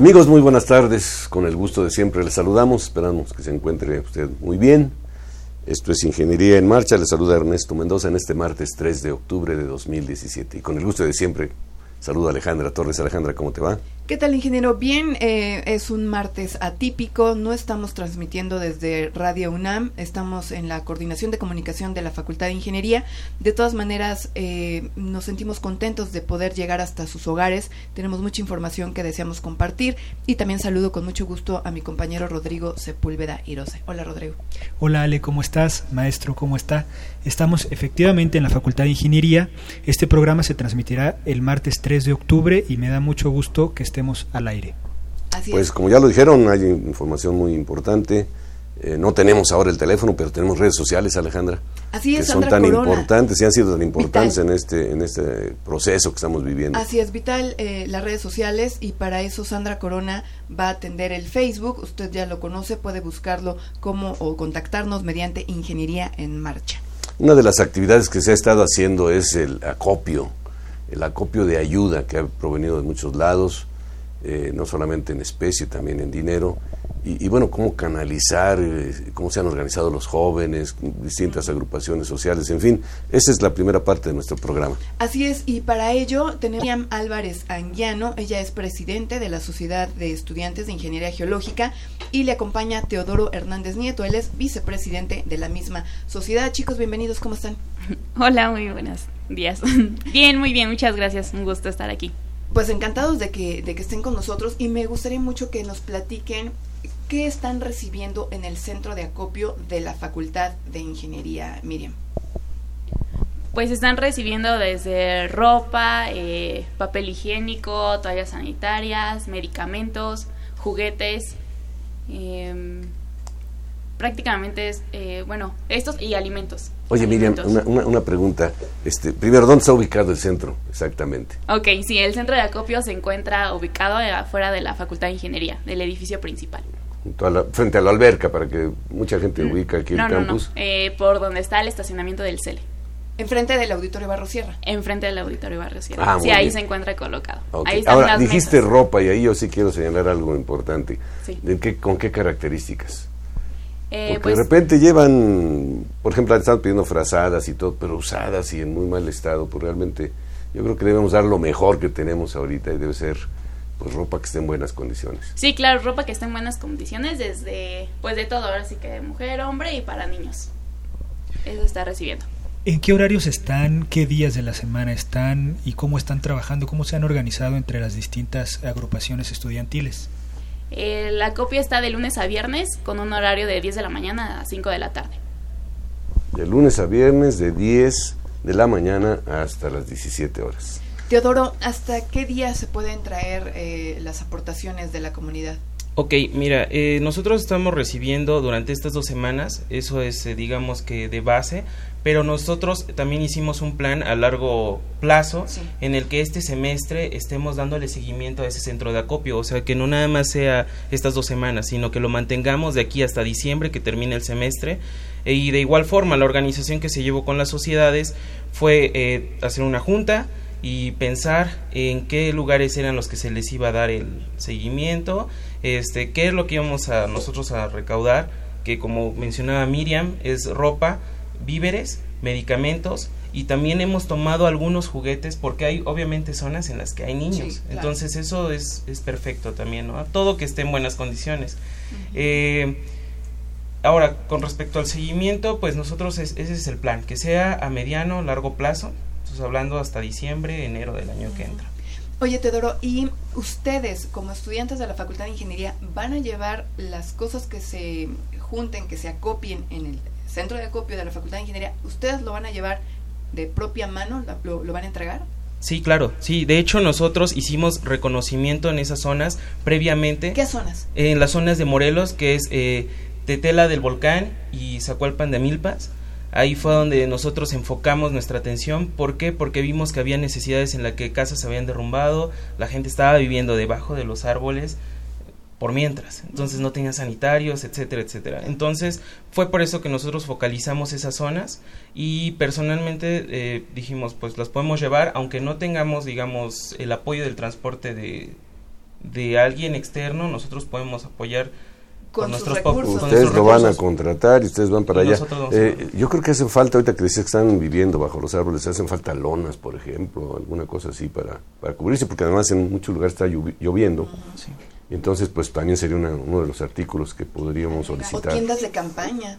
Amigos, muy buenas tardes. Con el gusto de siempre les saludamos. Esperamos que se encuentre usted muy bien. Esto es Ingeniería en Marcha. Les saluda Ernesto Mendoza en este martes 3 de octubre de 2017. Y con el gusto de siempre, saludo a Alejandra Torres. Alejandra, ¿cómo te va? ¿Qué tal, ingeniero? Bien, eh, es un martes atípico, no estamos transmitiendo desde Radio UNAM, estamos en la coordinación de comunicación de la Facultad de Ingeniería. De todas maneras, eh, nos sentimos contentos de poder llegar hasta sus hogares, tenemos mucha información que deseamos compartir y también saludo con mucho gusto a mi compañero Rodrigo Sepúlveda Irose. Hola, Rodrigo. Hola, Ale, ¿cómo estás? Maestro, ¿cómo está? Estamos efectivamente en la Facultad de Ingeniería. Este programa se transmitirá el martes 3 de octubre y me da mucho gusto que esté al aire. pues como ya lo dijeron, hay información muy importante. Eh, no tenemos ahora el teléfono, pero tenemos redes sociales, Alejandra. Así es, que son tan importantes y han sido tan importantes en este en este proceso que estamos viviendo. Así es, vital eh, las redes sociales y para eso Sandra Corona va a atender el Facebook. Usted ya lo conoce, puede buscarlo como o contactarnos mediante Ingeniería en Marcha. Una de las actividades que se ha estado haciendo es el acopio, el acopio de ayuda que ha provenido de muchos lados eh, no solamente en especie, también en dinero. Y, bueno, cómo canalizar, eh, cómo se han organizado los jóvenes, distintas agrupaciones sociales, en fin, esa es la primera parte de nuestro programa. Así es, y para ello tenemos a Álvarez Anguiano, ella es presidente de la Sociedad de Estudiantes de Ingeniería Geológica y le acompaña Teodoro Hernández Nieto, él es vicepresidente de la misma sociedad. Chicos, bienvenidos, ¿cómo están? Hola, muy buenos días. bien, muy bien, muchas gracias, un gusto estar aquí. Pues encantados de que, de que estén con nosotros y me gustaría mucho que nos platiquen qué están recibiendo en el centro de acopio de la Facultad de Ingeniería, Miriam. Pues están recibiendo desde ropa, eh, papel higiénico, toallas sanitarias, medicamentos, juguetes. Eh, prácticamente es, eh, bueno, estos y alimentos. Oye, Miriam, una, una, pregunta. Este, primero, ¿dónde está ubicado el centro exactamente? Ok, sí, el centro de acopio se encuentra ubicado afuera de la Facultad de Ingeniería, del edificio principal. frente a la alberca, para que mucha gente mm, ubica aquí el campus. No, eh, por donde está el estacionamiento del CELE. Enfrente del Auditorio Barro Sierra. Enfrente del Auditorio Barro Sierra. Ah, sí, ahí se encuentra colocado. Ahora, dijiste ropa y ahí yo sí quiero señalar algo importante. Sí. qué, ¿Con qué características? Eh, Porque de pues repente llevan, por ejemplo, están pidiendo frazadas y todo, pero usadas y en muy mal estado, pues realmente yo creo que debemos dar lo mejor que tenemos ahorita y debe ser pues ropa que esté en buenas condiciones. Sí, claro, ropa que esté en buenas condiciones desde pues de todo, ahora sí que de mujer, hombre y para niños. Eso está recibiendo. ¿En qué horarios están? ¿Qué días de la semana están? ¿Y cómo están trabajando? ¿Cómo se han organizado entre las distintas agrupaciones estudiantiles? Eh, la copia está de lunes a viernes con un horario de 10 de la mañana a 5 de la tarde. De lunes a viernes de 10 de la mañana hasta las 17 horas. Teodoro, ¿hasta qué día se pueden traer eh, las aportaciones de la comunidad? Ok, mira, eh, nosotros estamos recibiendo durante estas dos semanas, eso es, digamos que de base, pero nosotros también hicimos un plan a largo plazo en el que este semestre estemos dándole seguimiento a ese centro de acopio, o sea, que no nada más sea estas dos semanas, sino que lo mantengamos de aquí hasta diciembre, que termine el semestre, e, y de igual forma la organización que se llevó con las sociedades fue eh, hacer una junta, y pensar en qué lugares eran los que se les iba a dar el seguimiento, este, qué es lo que íbamos a nosotros a recaudar, que como mencionaba Miriam, es ropa, víveres, medicamentos y también hemos tomado algunos juguetes porque hay obviamente zonas en las que hay niños. Entonces eso es, es perfecto también, ¿no? Todo que esté en buenas condiciones. eh, ahora, con respecto al seguimiento, pues nosotros ese es el plan, que sea a mediano, largo plazo, estamos hablando hasta diciembre, enero del año que entra. Oye, Teodoro, ¿y ustedes, como estudiantes de la Facultad de Ingeniería, van a llevar las cosas que se junten, que se acopien en el centro de acopio de la Facultad de Ingeniería, ¿ustedes lo van a llevar de propia mano? ¿Lo, lo van a entregar? Sí, claro, sí. De hecho, nosotros hicimos reconocimiento en esas zonas previamente. ¿Qué zonas? En las zonas de Morelos, que es eh, Tetela del Volcán y Zacualpan de Milpas. Ahí fue donde nosotros enfocamos nuestra atención. ¿Por qué? Porque vimos que había necesidades en las que casas se habían derrumbado, la gente estaba viviendo debajo de los árboles por mientras, entonces no tenía sanitarios, etcétera, etcétera. Entonces fue por eso que nosotros focalizamos esas zonas y personalmente eh, dijimos, pues las podemos llevar, aunque no tengamos, digamos, el apoyo del transporte de, de alguien externo, nosotros podemos apoyar con, con nuestros recursos. Ustedes lo van a contratar y ustedes van para Y allá. Eh, yo creo que hacen falta, ahorita que decía que están viviendo bajo los árboles, hacen falta lonas, por ejemplo, alguna cosa así para, para cubrirse, porque además en muchos lugares está llovi- lloviendo. Sí. Y entonces, pues también sería una- uno de los artículos que podríamos O solicitar. tiendas de campaña.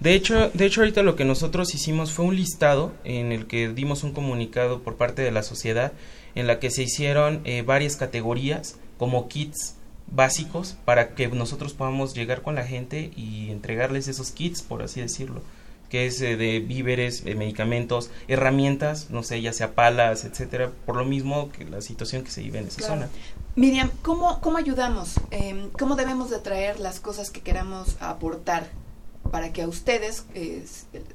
De hecho, de hecho ahorita lo que nosotros hicimos fue un listado en el que dimos un comunicado por parte de la sociedad en la que se hicieron eh, varias categorías como kits básicos para que nosotros podamos llegar con la gente y entregarles esos kits, por así decirlo, que es eh, de víveres, eh, medicamentos, herramientas, no sé, ya sea palas, etcétera, por lo mismo que la situación que se vive en esa Claro. zona. Miriam, ¿cómo, cómo ayudamos? Eh, ¿Cómo debemos de traer las cosas que queramos aportar para que a ustedes eh,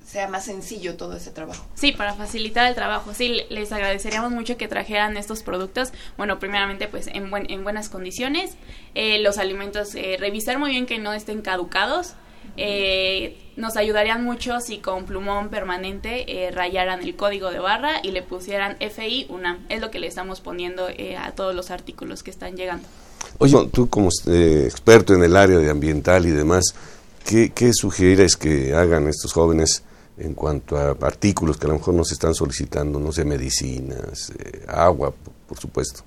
sea más sencillo todo ese trabajo? Sí, para facilitar el trabajo. Sí, les agradeceríamos mucho que trajeran estos productos. Bueno, primeramente, pues en, buen- en buenas condiciones. Eh, los alimentos, eh, revisar muy bien que no estén caducados. Eh, nos ayudarían mucho si con plumón permanente eh, rayaran el código de barra y le pusieran FI UNAM. Es lo que le estamos poniendo eh, a todos los artículos que están llegando. Oye, tú como eh, experto en el área de ambiental y demás, ¿qué, qué sugieres que hagan estos jóvenes en cuanto a artículos que a lo mejor nos están solicitando, no sé, medicinas, eh, agua, por, supuesto?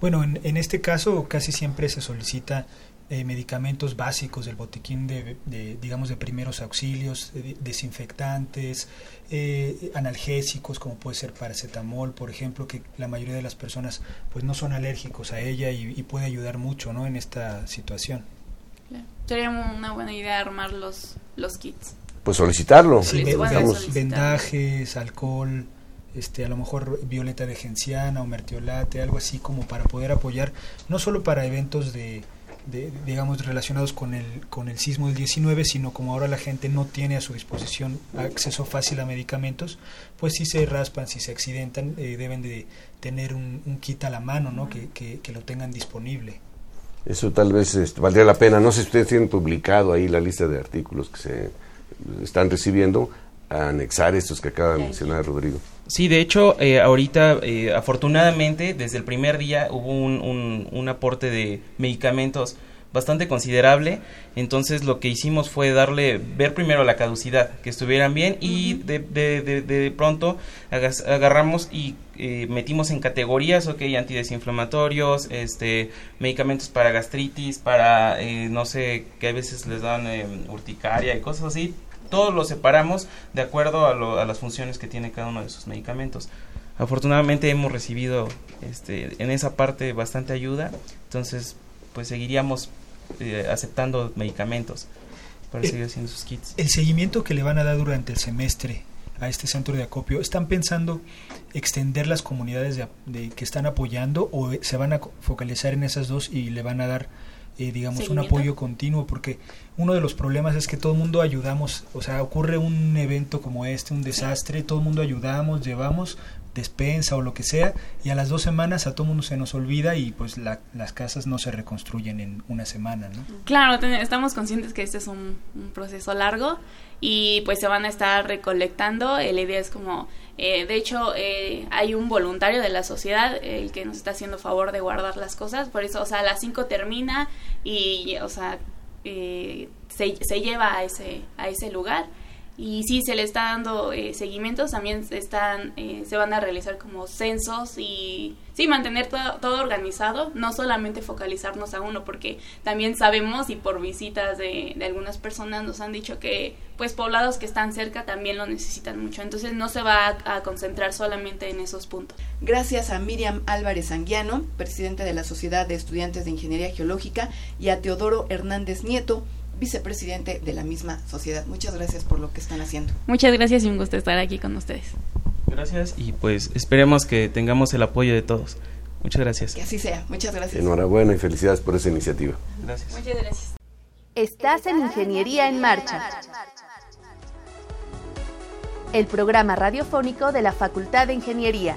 Bueno, en, en este caso casi siempre se solicita eh, medicamentos básicos del botiquín de, de, digamos, de primeros auxilios, de- desinfectantes, eh, analgésicos como puede ser paracetamol, por ejemplo, que la mayoría de las personas pues no son alérgicos a ella y, y puede ayudar mucho, ¿no? En esta situación. Sería una buena idea armar los, los kits. Pues solicitarlo. Sí, vendajes, alcohol, este, a lo mejor violeta de genciana o mertiolate, algo así como para poder apoyar, no solo para eventos de, de, digamos, relacionados con el, con el sismo del 19, sino como ahora la gente no tiene a su disposición acceso fácil a medicamentos, pues si se raspan, si se accidentan, eh, deben de tener un, un kit a la mano, ¿no? Que, que, que lo tengan disponible. Eso tal vez este, valdría la pena. No sé si ustedes tienen publicado ahí la lista de artículos que se están recibiendo, a anexar estos que acaba de mencionar Rodrigo. Sí, de hecho, eh, ahorita, eh, afortunadamente, desde el primer día hubo un, un, un aporte de medicamentos bastante considerable. Entonces, lo que hicimos fue darle, ver primero la caducidad, que estuvieran bien, y de, de, de, de pronto agarramos y eh, metimos en categorías, ok, antidesinflamatorios, este, medicamentos para gastritis, para, eh, no sé, que a veces les dan eh, urticaria y cosas así. Todos los separamos de acuerdo a, lo- a las funciones que tiene cada uno de esos medicamentos. Afortunadamente hemos recibido este, en esa parte bastante ayuda, entonces pues seguiríamos eh, aceptando medicamentos para Eh, seguir haciendo sus kits. El seguimiento que le van a dar durante el semestre a este centro de acopio, ¿están pensando extender las comunidades de, de- que están apoyando o se van a focalizar en esas dos y le van a dar, eh, digamos, un apoyo continuo? Porque uno de los problemas es que todo el mundo ayudamos, o sea, ocurre un evento como este, un desastre, todo el mundo ayudamos, llevamos, despensa o lo que sea, y a las dos semanas a todo mundo se nos olvida y pues las casas no se reconstruyen en una semana, ¿no? Claro, estamos conscientes que este es un, proceso largo y pues se van a estar recolectando. La idea es como, eh, de hecho, eh, hay un voluntario de la sociedad el que nos está haciendo favor de guardar las cosas, por eso, o sea, a las 5 termina y, o sea, eh, se, se lleva a ese, a ese lugar y sí se le está dando eh, seguimientos también están eh, se van a realizar como censos y sí mantener todo, todo, organizado no solamente focalizarnos a uno porque también sabemos y por visitas de, de, algunas personas nos han dicho que pues poblados que están cerca también lo necesitan mucho entonces no se va a, a concentrar solamente en esos puntos. Gracias a Miriam Álvarez Anguiano presidente de la Sociedad de Estudiantes de Ingeniería Geológica y a Teodoro Hernández Nieto vicepresidente de la misma sociedad. Muchas gracias por lo que están haciendo. Muchas gracias y un gusto estar aquí con ustedes. Gracias y pues esperemos que tengamos el apoyo de todos. Muchas gracias. Que así sea. Muchas gracias. Enhorabuena y felicidades por esa iniciativa. Gracias. Muchas gracias. Estás en Ingeniería en Marcha. El programa radiofónico de la Facultad de Ingeniería.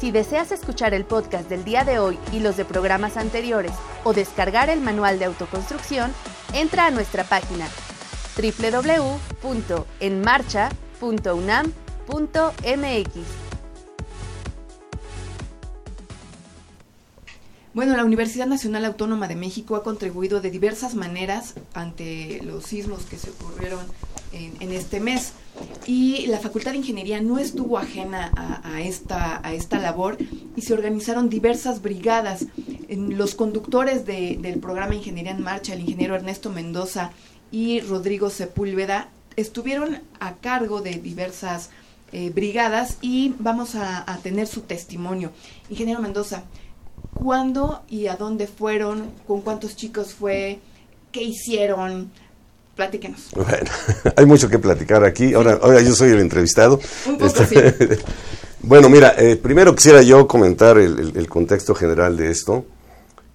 Si deseas escuchar el podcast del día de hoy y los de programas anteriores o descargar el manual de autoconstrucción, entra a nuestra página www.enmarcha.unam.mx. Bueno, la Universidad Nacional Autónoma de México ha contribuido de diversas maneras ante los sismos que se ocurrieron en, este mes. Y la Facultad de Ingeniería no estuvo ajena a, esta, a esta labor y se organizaron diversas brigadas. los conductores del programa Ingeniería en Marcha, el ingeniero Ernesto Mendoza y Rodrigo Sepúlveda, estuvieron a cargo de diversas eh, brigadas y vamos a, a tener su testimonio. Ingeniero Mendoza, ¿cuándo y a dónde fueron? ¿Con cuántos chicos fue? ¿Qué hicieron? Platíquenos. Bueno, hay mucho que platicar aquí. Ahora, ahora yo soy el entrevistado. Un poco, sí. bueno, mira, eh, primero quisiera yo comentar el, contexto general de esto.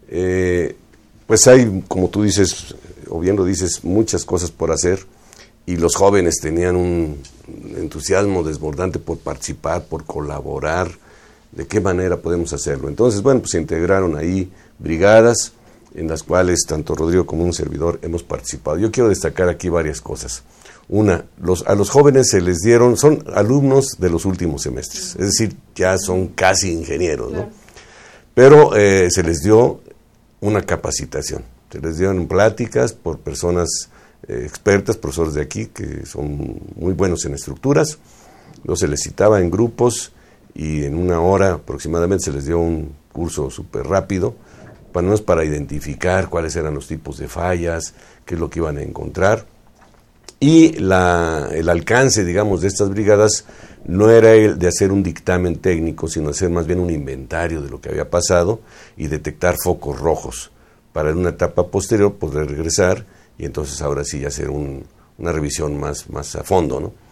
Eh, pues hay, como tú dices, o bien lo dices, muchas cosas por hacer y los jóvenes tenían un entusiasmo desbordante por participar, por colaborar, de qué manera podemos hacerlo. Entonces, bueno, pues se integraron ahí brigadas, en las cuales tanto Rodrigo como un servidor hemos participado. Yo quiero destacar aquí varias cosas. Una, los, a los jóvenes se les dieron, son alumnos de los últimos semestres, es decir, ya son casi ingenieros, ¿no? Pero eh, se les dio una capacitación, se les dieron pláticas por personas eh, expertas, profesores de aquí, que son muy buenos en estructuras, luego se les citaba en grupos y en una hora aproximadamente se les dio un curso súper rápido, para no para identificar cuáles eran los tipos de fallas, qué es lo que iban a encontrar. Y la, el alcance, digamos, de estas brigadas no era el de hacer un dictamen técnico, sino hacer más bien un inventario de lo que había pasado y detectar focos rojos para en una etapa posterior poder regresar y entonces ahora sí hacer un, una revisión más, más a fondo, ¿no?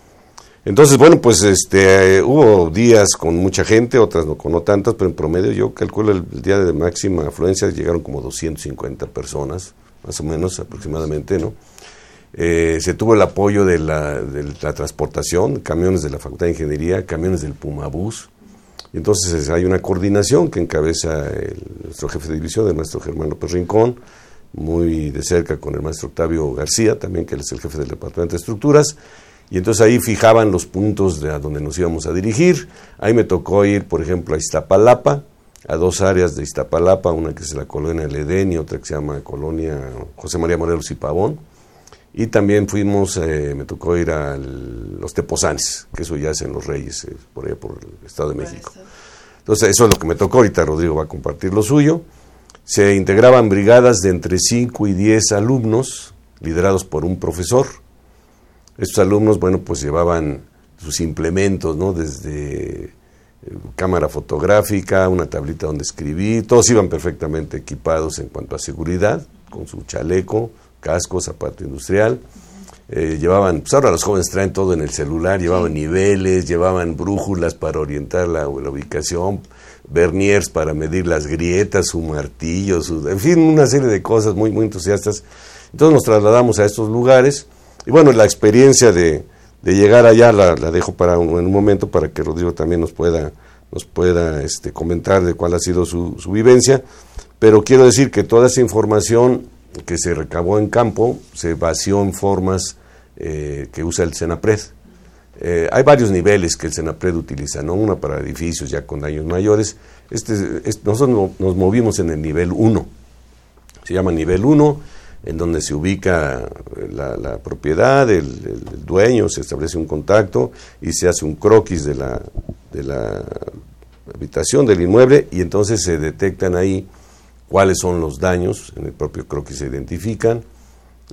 Entonces, bueno, pues este hubo días con mucha gente, otras no con no tantas, pero en promedio yo calculo el, día de máxima afluencia llegaron como 250 personas, más o menos aproximadamente, ¿no? Eh, se tuvo el apoyo de la, de la, transportación, camiones de la Facultad de Ingeniería, camiones del Pumabús. Entonces hay una coordinación que encabeza nuestro jefe de división, el maestro Germán López Rincón, muy de cerca con el maestro Octavio García, también que él es el jefe del Departamento de Estructuras y entonces ahí fijaban los puntos de a donde nos íbamos a dirigir. Ahí me tocó ir, por ejemplo, a Iztapalapa, a dos áreas de Iztapalapa, una que es la colonia El Edén y otra que se llama Colonia José María Morelos y Pavón. Y también fuimos, eh, me tocó ir a los Tepozanes, que eso ya es en Los Reyes, eh, por allá por el Estado de México. Entonces eso es lo que me tocó, ahorita Rodrigo va a compartir lo suyo. Se integraban brigadas de entre 5 y 10 alumnos, liderados por un profesor, estos alumnos, bueno, pues llevaban sus implementos, ¿no? Desde eh, cámara fotográfica, una tablita donde escribir, todos iban perfectamente equipados en cuanto a seguridad, con su chaleco, casco, zapato industrial. Eh, llevaban, pues ahora los jóvenes traen todo en el celular, llevaban niveles, llevaban brújulas para orientar la, ubicación, verniers para medir las grietas, su martillo, su, en fin, una serie de cosas muy, muy entusiastas. Entonces nos trasladamos a estos lugares y bueno, la experiencia de, llegar allá la, dejo para un, en un momento para que Rodrigo también nos pueda nos pueda este, comentar de cuál ha sido su, su vivencia, pero quiero decir que toda esa información que se recabó en campo se vació en formas eh, que usa el Senapred. Eh, hay varios niveles que el Senapred utiliza, ¿no? Una para edificios ya con daños mayores. Este, nosotros nos movimos en el nivel 1. Se llama nivel 1, en donde se ubica la, propiedad, el, dueño, se establece un contacto y se hace un croquis de la, de la habitación del inmueble y entonces se detectan ahí cuáles son los daños, en el propio croquis se identifican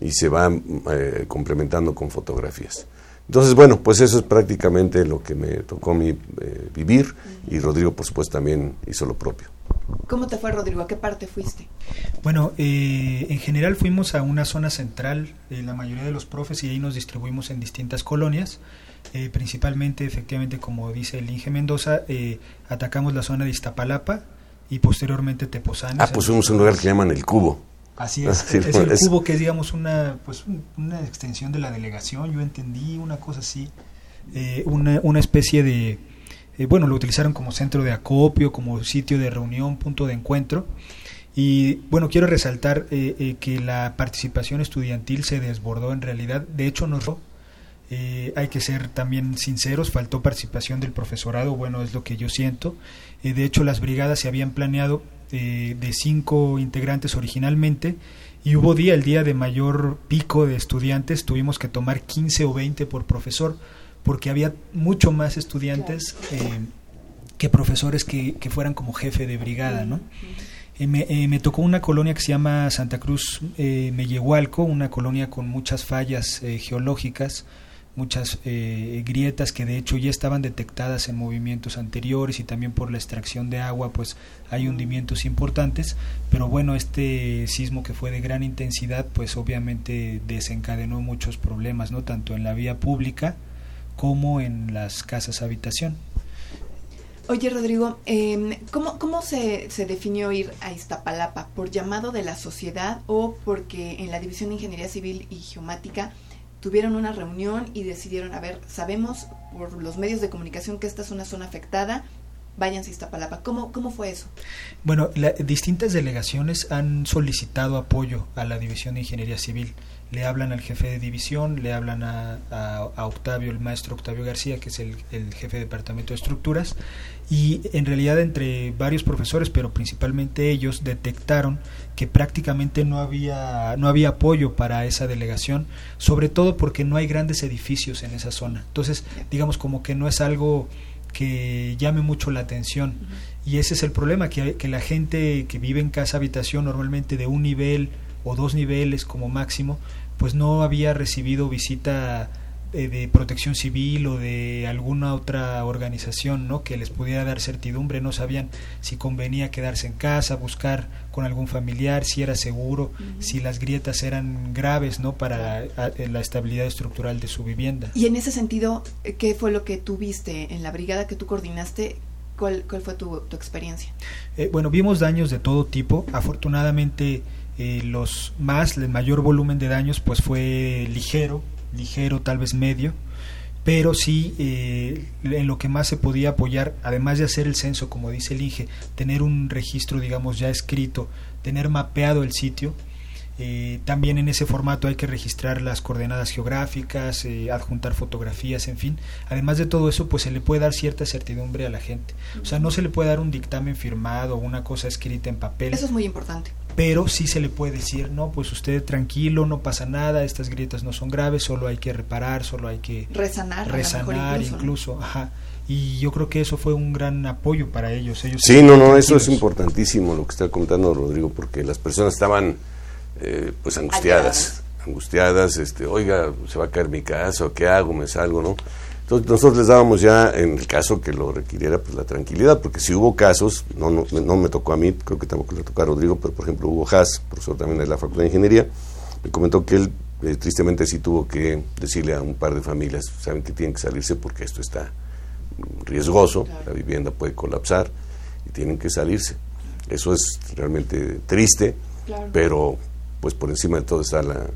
y se van eh, complementando con fotografías. Entonces, bueno, pues eso es prácticamente lo que me tocó a mí eh, vivir y Rodrigo, por supuesto, también hizo lo propio. ¿Cómo te fue, Rodrigo? ¿A qué parte fuiste? Bueno, eh, en general fuimos a una zona central, de la mayoría de los profes, y ahí nos distribuimos en distintas colonias. principalmente, efectivamente, como dice el Inge Mendoza, atacamos la zona de Iztapalapa y posteriormente Tepozán. Ah, pues fuimos a un lugar que llaman El Cubo. Así es, es el cubo que es digamos una pues una extensión de la delegación, yo entendí una cosa así, eh, una, una especie de, eh, bueno, lo utilizaron como centro de acopio, como sitio de reunión, punto de encuentro. Y bueno, quiero resaltar eh, que la participación estudiantil se desbordó en realidad, de hecho nos hay que ser también sinceros, faltó participación del profesorado, bueno, es lo que yo siento. de hecho, las brigadas se habían planeado eh, de cinco integrantes originalmente y hubo día, el día de mayor pico de estudiantes, tuvimos que tomar 15 o 20 por profesor porque había mucho más estudiantes eh, que profesores que, que, fueran como jefe de brigada, ¿no? Eh, me, me, tocó una colonia que se llama Santa Cruz eh, Mellehualco, una colonia con muchas fallas geológicas, muchas eh, grietas que de hecho ya estaban detectadas en movimientos anteriores y también por la extracción de agua pues hay hundimientos importantes pero bueno este sismo que fue de gran intensidad pues obviamente desencadenó muchos problemas no tanto en la vía pública como en las casas habitación. Oye, Rodrigo, eh, ¿cómo, cómo se, se, definió ir a Iztapalapa? ¿Por llamado de la sociedad o porque en la División de Ingeniería Civil y Geomática tuvieron una reunión y decidieron, a ver, sabemos por los medios de comunicación que esta es una zona afectada, váyanse a Iztapalapa. ¿Cómo, cómo fue eso? Bueno, distintas delegaciones han solicitado apoyo a la División de Ingeniería Civil. Le hablan al jefe de división, le hablan a, a, Octavio, el maestro Octavio García, que es el, el, jefe de departamento de estructuras, y en realidad entre varios profesores, pero principalmente ellos, detectaron que prácticamente no había, no había apoyo para esa delegación, sobre todo porque no hay grandes edificios en esa zona. Entonces, digamos como que no es algo que llame mucho la atención. Y ese es el problema, que, que la gente que vive en casa habitación normalmente de un nivel o dos niveles como máximo, pues no había recibido visita eh, de protección civil o de alguna otra organización ¿no? que les pudiera dar certidumbre, no sabían si convenía quedarse en casa, buscar con algún familiar, si era seguro, si las grietas eran graves ¿no? para la estabilidad estructural de su vivienda. Y en ese sentido, ¿qué fue lo que tuviste en la brigada que tú coordinaste? ¿Cuál, cuál fue tu, tu experiencia? Eh, bueno, vimos daños de todo tipo. Afortunadamente, eh, los más, el mayor volumen de daños, pues fue ligero, ligero, tal vez medio, pero sí eh, en lo que más se podía apoyar, además de hacer el censo, como dice el INGE, tener un registro, digamos, ya escrito, tener mapeado el sitio. Eh, también en ese formato hay que registrar las coordenadas geográficas, eh, adjuntar fotografías, en fin. Además de todo eso, pues se le puede dar cierta certidumbre a la gente. O sea, no se le puede dar un dictamen firmado o una cosa escrita en papel. Eso es muy importante pero sí se le puede decir, no, pues usted tranquilo, no pasa nada, estas grietas no son graves, solo hay que reparar, solo hay que resanar, resanar incluso, ajá. Y yo creo que eso fue un gran apoyo para ellos. ellos sí, no, no, eso es importantísimo lo que está contando Rodrigo, porque las personas estaban eh, pues angustiadas, angustiadas, este, oiga, se va a caer mi casa, ¿qué hago? ¿Me salgo? ¿No? Entonces nosotros les dábamos ya, en el caso que lo requiriera, pues la tranquilidad, porque si hubo casos, no, no, no me tocó a mí, creo que tampoco le tocó a Rodrigo, pero por ejemplo Hugo Haas, profesor también de la Facultad de Ingeniería, me comentó que él eh, tristemente sí tuvo que decirle a un par de familias, saben que tienen que salirse porque esto está riesgoso, la vivienda puede colapsar y tienen que salirse. Eso es realmente triste, pero pues por encima de todo está la,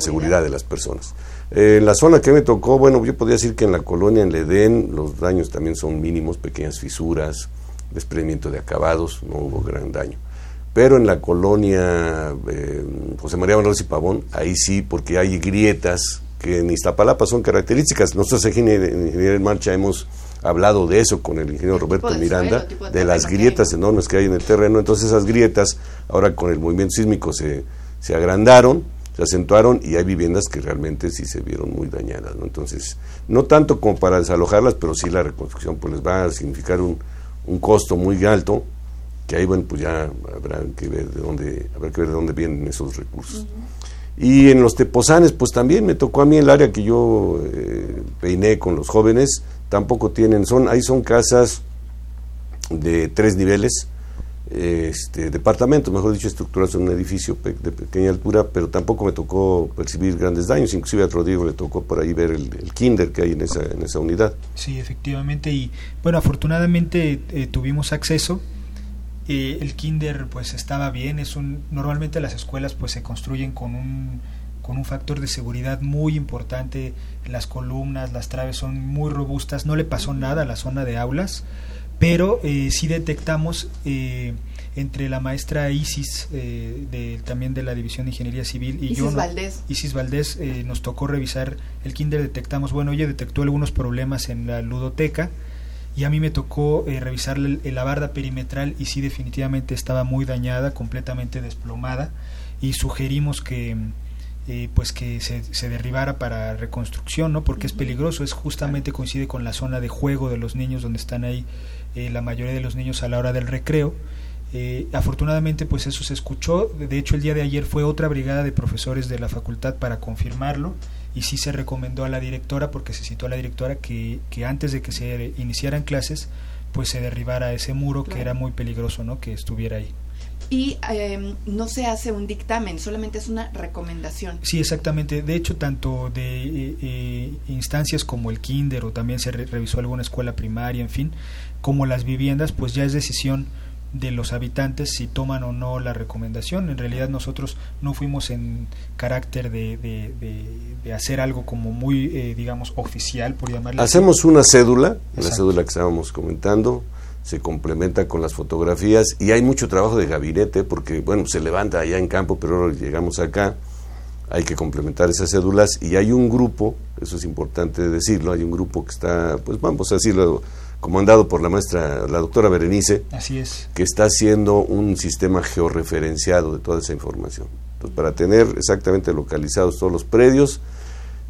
seguridad. de las personas. Eh, en la zona que me tocó, bueno, yo podría decir que en la colonia, en el Edén, los daños también son mínimos, pequeñas fisuras, desprendimiento de acabados, no hubo gran daño. Pero en la colonia eh, José María Manuel y Pavón, ahí sí, porque hay grietas que en Iztapalapa son características. Nosotros en Ingeniería en Marcha hemos hablado de eso con el ingeniero Roberto Miranda, de, las grietas enormes que hay en el terreno. Entonces esas grietas, ahora con el movimiento sísmico se, se agrandaron, se acentuaron y hay viviendas que realmente sí se vieron muy dañadas. ¿no? Entonces, no tanto como para desalojarlas, pero sí la reconstrucción pues les va a significar un, un costo muy alto que ahí bueno pues ya habrá que ver de dónde habrá que ver de dónde vienen esos recursos y en los tepozanes pues también me tocó a mí el área que yo eh, peiné con los jóvenes tampoco tienen son ahí son casas de tres niveles este, departamentos, mejor dicho, estructuras en un edificio de pequeña altura, pero tampoco me tocó percibir grandes daños, inclusive a Rodrigo le tocó por ahí ver el, kinder que hay en esa, en esa unidad. Sí, efectivamente, y bueno, afortunadamente eh, tuvimos acceso, eh, el kinder pues estaba bien, es un, normalmente las escuelas pues se construyen con un con un factor de seguridad muy importante, las columnas, las traves son muy robustas, no le pasó nada a la zona de aulas, pero eh, sí detectamos eh, entre la maestra Isis, eh, de, también de la División de Ingeniería Civil, y Isis yo, Valdés. Isis Valdés, eh, nos tocó revisar el kinder, detectamos, bueno, ella detectó algunos problemas en la ludoteca, y a mí me tocó revisar la barda perimetral y sí definitivamente estaba muy dañada, completamente desplomada, y sugerimos que eh, pues que se, se, derribara para reconstrucción, ¿no? Porque es peligroso, es justamente coincide con la zona de juego de los niños donde están ahí eh, la mayoría de los niños a la hora del recreo. Eh, afortunadamente pues eso se escuchó, de hecho el día de ayer fue otra brigada de profesores de la facultad para confirmarlo y sí se recomendó a la directora porque se citó a la directora que, que antes de que se iniciaran clases pues se derribara ese muro que era muy peligroso ¿no? que estuviera ahí y em, no se hace un dictamen, solamente es una recomendación. Sí, exactamente. De hecho, tanto de eh, eh, instancias como el kinder o también se revisó alguna escuela primaria, en fin, como las viviendas, pues ya es decisión de los habitantes si toman o no la recomendación. En realidad nosotros no fuimos en carácter de, de, hacer algo como muy, eh, digamos, oficial, por llamarlo Hacemos una cédula, la cédula que estábamos comentando, se complementa con las fotografías y hay mucho trabajo de gabinete porque, bueno, se levanta allá en campo, pero ahora llegamos acá, hay que complementar esas cédulas y hay un grupo, eso es importante decirlo, hay un grupo que está, pues vamos a decirlo, comandado por la maestra, la doctora Berenice, Así es. que está haciendo un sistema georreferenciado de toda esa información. Entonces, para tener exactamente localizados todos los predios,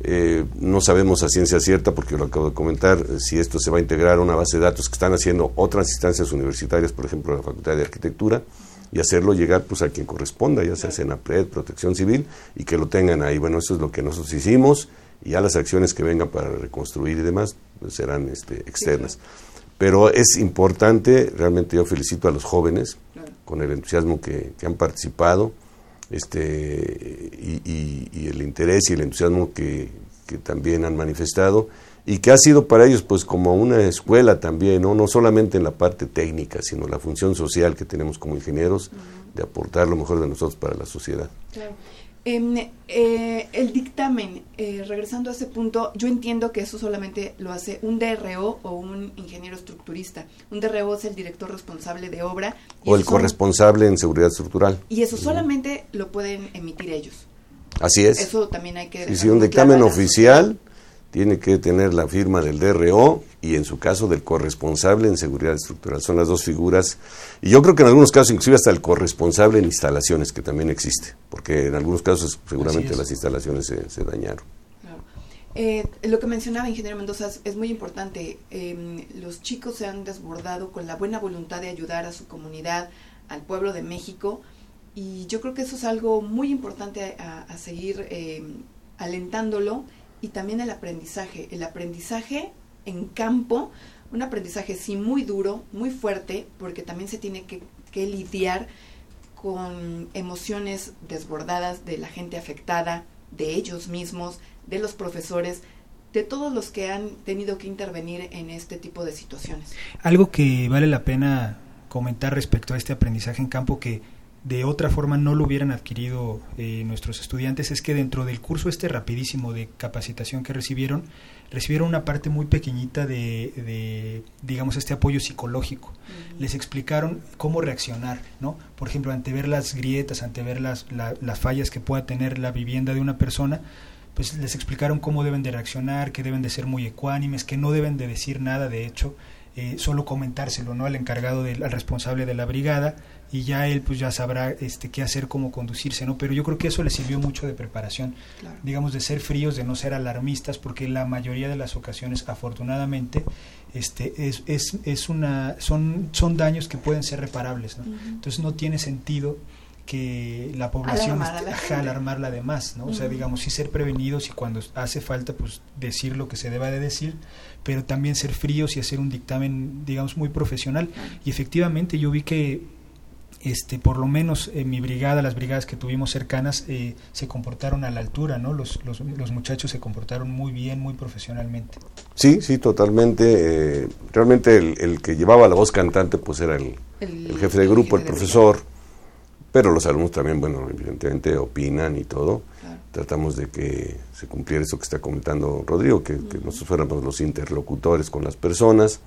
eh, no sabemos a ciencia cierta, porque lo acabo de comentar, eh, si esto se va a integrar a una base de datos que están haciendo otras instancias universitarias, por ejemplo la Facultad de Arquitectura, y hacerlo llegar pues a quien corresponda, ya sea Senapred, Protección Civil, y que lo tengan ahí. Bueno, eso es lo que nosotros hicimos, y ya las acciones que vengan para reconstruir y demás pues, serán este, externas. Pero es importante, realmente yo felicito a los jóvenes con el entusiasmo que, que han participado este, y, el interés y el entusiasmo que, también han manifestado y que ha sido para ellos pues como una escuela también, no, no solamente en la parte técnica, sino la función social que tenemos como ingenieros de aportar lo mejor de nosotros para la sociedad. Em, eh, el dictamen, eh, regresando a ese punto, yo entiendo que eso solamente lo hace un DRO o un ingeniero estructurista. Un DRO es el director responsable de obra. O el corresponsable en seguridad estructural. Y eso solamente lo pueden emitir ellos. Así es. Eso también hay que... Y si un dictamen oficial tiene que tener la firma del DRO y en su caso del corresponsable en seguridad estructural. Son las dos figuras. Y yo creo que en algunos casos inclusive hasta el corresponsable en instalaciones, que también existe, porque en algunos casos seguramente las instalaciones se, dañaron. Eh, lo que mencionaba ingeniero Mendoza es muy importante. Em, los chicos se han desbordado con la buena voluntad de ayudar a su comunidad, al pueblo de México, y yo creo que eso es algo muy importante a, seguir em, alentándolo y también el aprendizaje. El aprendizaje en campo, un aprendizaje sí muy duro, muy fuerte, porque también se tiene que, lidiar con emociones desbordadas de la gente afectada, de ellos mismos, de los profesores, de todos los que han tenido que intervenir en este tipo de situaciones. Algo que vale la pena comentar respecto a este aprendizaje en campo que de otra forma no lo hubieran adquirido eh, nuestros estudiantes es que dentro del curso este rapidísimo de capacitación que recibieron, recibieron una parte muy pequeñita de, digamos, este apoyo psicológico. Les explicaron cómo reaccionar, ¿no? Por ejemplo, ante ver las grietas, ante ver las, las fallas que pueda tener la vivienda de una persona, pues les explicaron cómo deben de reaccionar, que deben de ser muy ecuánimes, que no deben de decir nada, de hecho, eh, solo comentárselo no al encargado del al responsable de la brigada y ya él pues ya sabrá este qué hacer cómo conducirse no pero yo creo que eso le sirvió mucho de preparación digamos de ser fríos de no ser alarmistas porque la mayoría de las ocasiones afortunadamente este es, es, es una son son daños que pueden ser reparables ¿no? entonces no tiene sentido que la población esté, alarmarla de más, ¿no? O sea, digamos, sí ser prevenidos y cuando hace falta, pues decir lo que se deba de decir, pero también ser fríos y hacer un dictamen, digamos, muy profesional. Y efectivamente yo vi que este, por lo menos en mi brigada, las brigadas que tuvimos cercanas, eh, se comportaron a la altura, ¿no? Los, los, los, muchachos se comportaron muy bien, muy profesionalmente. Sí, sí, totalmente. Eh, realmente el, el, que llevaba la voz cantante, pues era el, el, jefe de grupo, el, profesor pero los alumnos también, bueno, evidentemente opinan y todo. Tratamos de que se cumpliera eso que está comentando Rodrigo, que, nosotros fuéramos los interlocutores con las personas.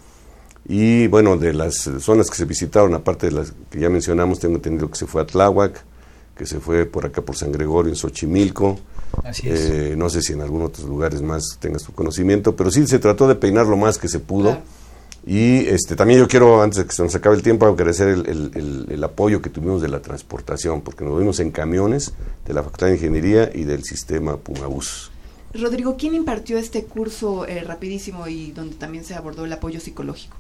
Y bueno, de las zonas que se visitaron, aparte de las que ya mencionamos, tengo entendido que se fue a Tláhuac, que se fue por acá por San Gregorio, en Xochimilco. Así es. Eh, no sé si en algunos otros lugares más tengas tu conocimiento, pero sí se trató de peinar lo más que se pudo. Y este, también yo quiero, antes de que se nos acabe el tiempo, agradecer el, el, apoyo que tuvimos de la transportación, porque nos vimos en camiones de la Facultad de Ingeniería y del sistema Pumabús. Rodrigo, ¿quién impartió este curso eh, rapidísimo y donde también se abordó el apoyo psicológico?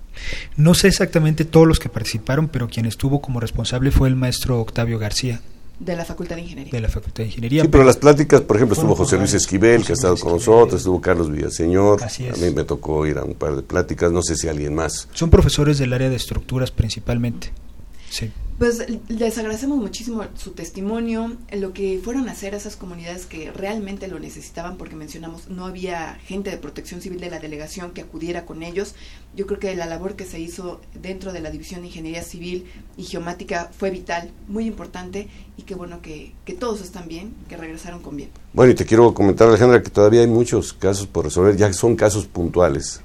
No sé exactamente todos los que participaron, pero quien estuvo como responsable fue el maestro Octavio García. De la Facultad de Ingeniería. De la Facultad de Ingeniería. Sí, pero las pláticas, por ejemplo, estuvo José Luis Esquivel, que ha estado con nosotros, estuvo Carlos Villaseñor. Así es. A mí me tocó ir a un par de pláticas, no sé si alguien más. Son profesores del área de estructuras principalmente. Sí. Pues les agradecemos muchísimo su testimonio, lo que fueron a hacer esas comunidades que realmente lo necesitaban, porque mencionamos, no había gente de protección civil de la delegación que acudiera con ellos. Yo creo que la labor que se hizo dentro de la División de Ingeniería Civil y Geomática fue vital, muy importante, y qué bueno que, que todos están bien, que regresaron con bien. Bueno, y te quiero comentar, Alejandra, que todavía hay muchos casos por resolver, ya son casos puntuales.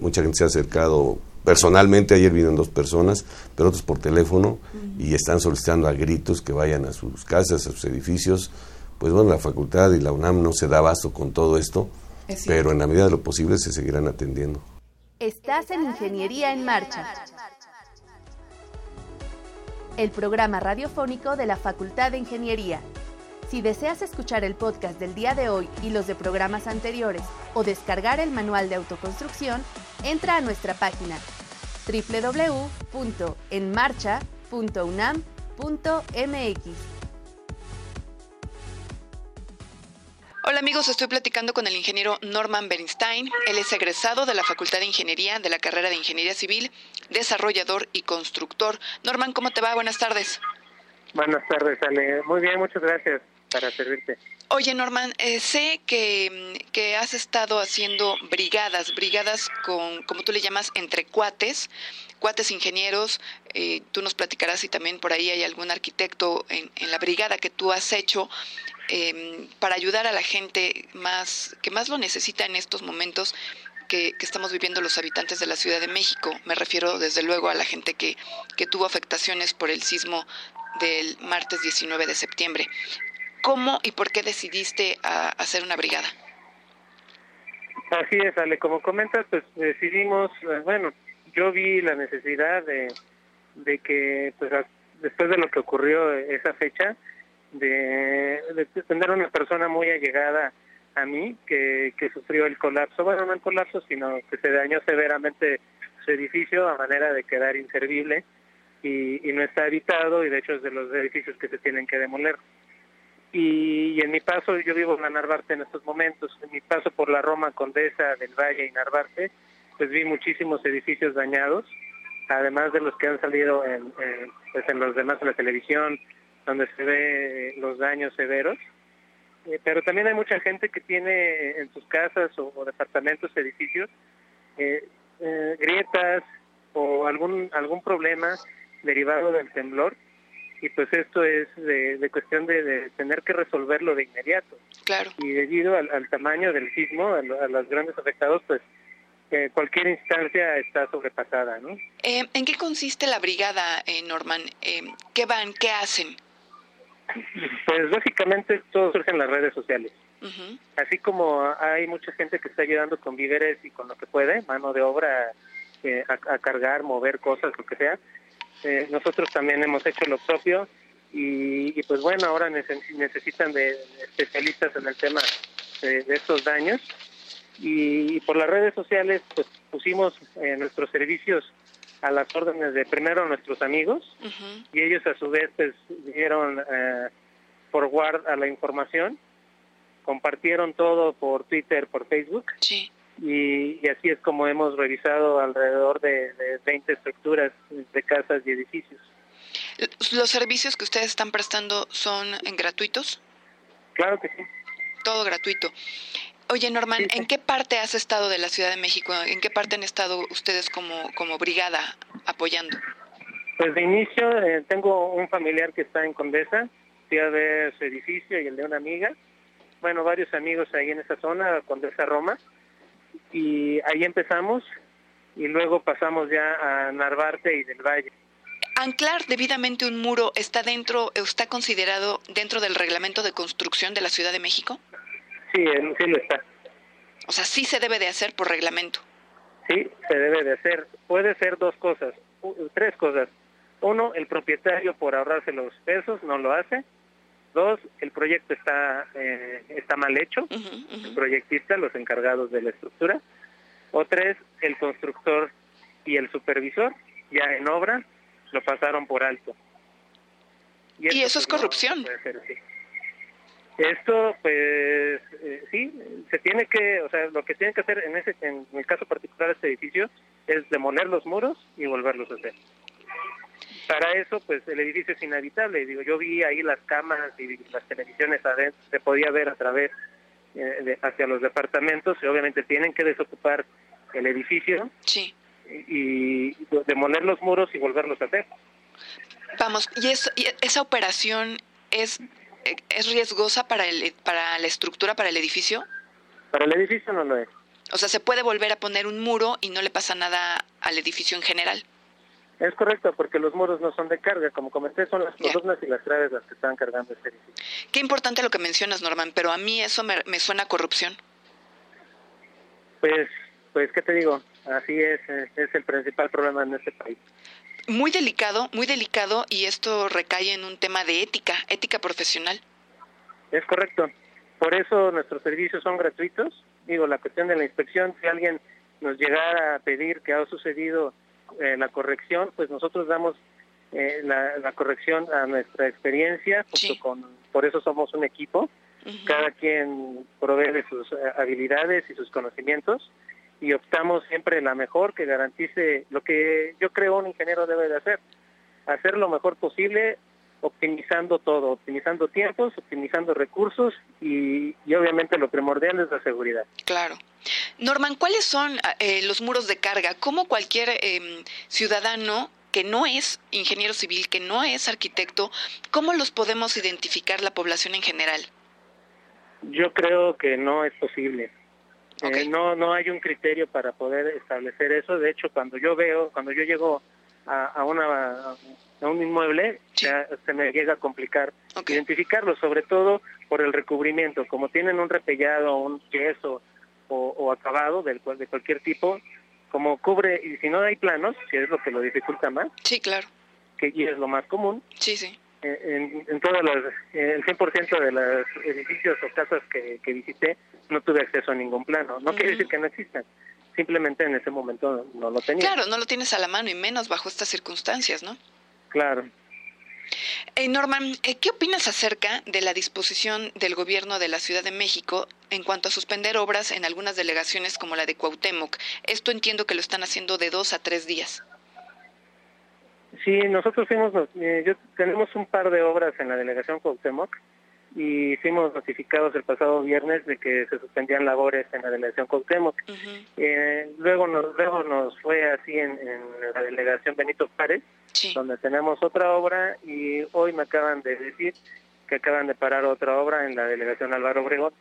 Mucha gente se ha acercado personalmente, ayer vinieron dos personas, pero otros por teléfono, y están solicitando a gritos que vayan a sus casas, a sus edificios. Pues bueno, la facultad y la UNAM no se da abasto con todo esto, pero en la medida de lo posible se seguirán atendiendo. Estás en Ingeniería en Marcha, el programa radiofónico de la Facultad de Ingeniería. Si deseas escuchar el podcast del día de hoy y los de programas anteriores o descargar el manual de autoconstrucción, entra a nuestra página www.enmarcha.unam.mx. Hola amigos, estoy platicando con el ingeniero Norman Bernstein. Él es egresado de la Facultad de Ingeniería de la carrera de Ingeniería Civil, desarrollador y constructor. Norman, ¿cómo te va? Buenas tardes. Buenas tardes, Ale. Muy bien, muchas gracias para servirte. Oye, Norman, eh, sé que, que, has estado haciendo brigadas, brigadas con, como tú le llamas, entre cuates, cuates ingenieros. Eh, tú nos platicarás si también por ahí hay algún arquitecto en, la brigada que tú has hecho eh, para ayudar a la gente más que más lo necesita en estos momentos que, que, estamos viviendo los habitantes de la Ciudad de México. Me refiero desde luego a la gente que, que tuvo afectaciones por el sismo del martes 19 de septiembre. ¿Cómo y por qué decidiste a, hacer una brigada? Así es, Ale, como comentas, pues decidimos, eh, bueno, yo vi la necesidad de, de que, pues después de lo que ocurrió esa fecha, de, tener una persona muy allegada a mí que, que sufrió el colapso, bueno, no el colapso, sino que se dañó severamente su edificio a manera de quedar inservible y, y no está habitado y de hecho es de los edificios que se tienen que demoler y, en mi paso, yo vivo en Narvarte en estos momentos, en mi paso por la Roma Condesa del Valle y Narvarte, pues vi muchísimos edificios dañados, además de los que han salido en, pues en los demás en la televisión, donde se ve los daños severos. Eh, pero también hay mucha gente que tiene en sus casas o, departamentos, edificios, eh, eh, grietas o algún, algún problema derivado del temblor y pues esto es de, cuestión de, tener que resolverlo de inmediato. Claro. Y debido al, tamaño del sismo, a, los grandes afectados, pues eh, cualquier instancia está sobrepasada, ¿no? Eh, ¿En qué consiste la brigada, eh, Norman? ¿Qué van? ¿Qué hacen? Pues básicamente todo surge en las redes sociales. Así como hay mucha gente que está ayudando con víveres y con lo que puede, mano de obra, a, cargar, mover cosas, lo que sea, eh, nosotros también hemos hecho lo propio y, pues bueno, ahora necesitan de especialistas en el tema de, estos daños y, por las redes sociales pues pusimos eh, nuestros servicios a las órdenes de primero nuestros amigos y ellos a su vez pues dieron eh, forward a la información, compartieron todo por Twitter, por Facebook. Sí y, así es como hemos revisado alrededor de, de 20 estructuras de casas y edificios. ¿Los servicios que ustedes están prestando son gratuitos? Claro que sí. Todo gratuito. Oye, Norman, ¿en qué parte has estado de la Ciudad de México? ¿En qué parte han estado ustedes como, como brigada apoyando? Pues de inicio eh, tengo un familiar que está en Condesa, fui a ver su edificio y el de una amiga. Bueno, varios amigos ahí en esa zona, Condesa Roma y ahí empezamos y luego pasamos ya a Narvarte y del Valle. ¿Anclar debidamente un muro está dentro, está considerado dentro del reglamento de construcción de la Ciudad de México? Sí, sí lo está. O sea, sí se debe de hacer por reglamento. Sí, se debe de hacer. Puede ser dos cosas, tres cosas. Uno, el propietario por ahorrarse los pesos no lo hace. Dos, el proyecto está, eh, está mal hecho, el proyectista, los encargados de la estructura. O tres, el constructor y el supervisor, ya en obra, lo pasaron por alto. Y, eso es pues, corrupción. Esto, pues, eh, sí, se tiene que, o sea, lo que tienen que hacer en ese, en el caso particular de este edificio, es demoler los muros y volverlos a hacer para eso, pues el edificio es inhabitable. Digo, yo vi ahí las cámaras y las televisiones adentro, se podía ver a través eh, hacia los departamentos y obviamente tienen que desocupar el edificio sí. y, demoler los muros y volverlos a hacer. Vamos, ¿y, y esa operación es, es riesgosa para, el, para la estructura, para el edificio? Para el edificio no lo es. O sea, se puede volver a poner un muro y no le pasa nada al edificio en general. Es correcto, porque los muros no son de carga. Como comenté, son las columnas y las traves las que están cargando este edificio. Qué importante lo que mencionas, Norman, pero a mí eso me, suena a corrupción. Pues, pues, ¿qué te digo? Así es, es el principal problema en este país. Muy delicado, muy delicado, y esto recae en un tema de ética, ética profesional. Es correcto. Por eso nuestros servicios son gratuitos. Digo, la cuestión de la inspección, si alguien nos llegara a pedir que ha sucedido eh, la corrección, pues nosotros damos eh, la, corrección a nuestra experiencia, con, por eso somos un equipo, cada quien provee de sus eh, habilidades y sus conocimientos y optamos siempre la mejor que garantice lo que yo creo un ingeniero debe de hacer, hacer lo mejor posible optimizando todo, optimizando tiempos, optimizando recursos y, obviamente lo primordial es la seguridad. Claro. Norman, ¿cuáles son eh, los muros de carga? ¿Cómo cualquier em, ciudadano que no es ingeniero civil, que no es arquitecto, cómo los podemos identificar la población en general? Yo creo que no es posible. Eh, no, no hay un criterio para poder establecer eso. De hecho, cuando yo veo, cuando yo llego a, una, a un inmueble, ya se me llega a complicar identificarlo, sobre todo por el recubrimiento. Como tienen un repellado, un queso o, acabado del, de cualquier tipo, como cubre, y si no hay planos, que es lo que lo dificulta más. Sí, claro. Que y es lo más común. Sí, sí. En, en todas las, el 100% de los edificios o casas que, que visité, no tuve acceso a ningún plano. No quiere decir que no existan, simplemente en ese momento no lo tenía. Claro, no lo tienes a la mano y menos bajo estas circunstancias, ¿no? Claro. Eh, Norman, eh, ¿qué opinas acerca de la disposición del gobierno de la Ciudad de México en cuanto a suspender obras en algunas delegaciones como la de Cuauhtémoc? Esto entiendo que lo están haciendo de dos a tres días. Sí, nosotros fuimos, eh, yo, tenemos un par de obras en la delegación Cuauhtémoc y fuimos notificados el pasado viernes de que se suspendían labores en la delegación Cuauhtémoc. eh, luego nos luego nos fue así en, la delegación Benito Párez, donde tenemos otra obra y hoy me acaban de decir que acaban de parar otra obra en la delegación Álvaro Obregón.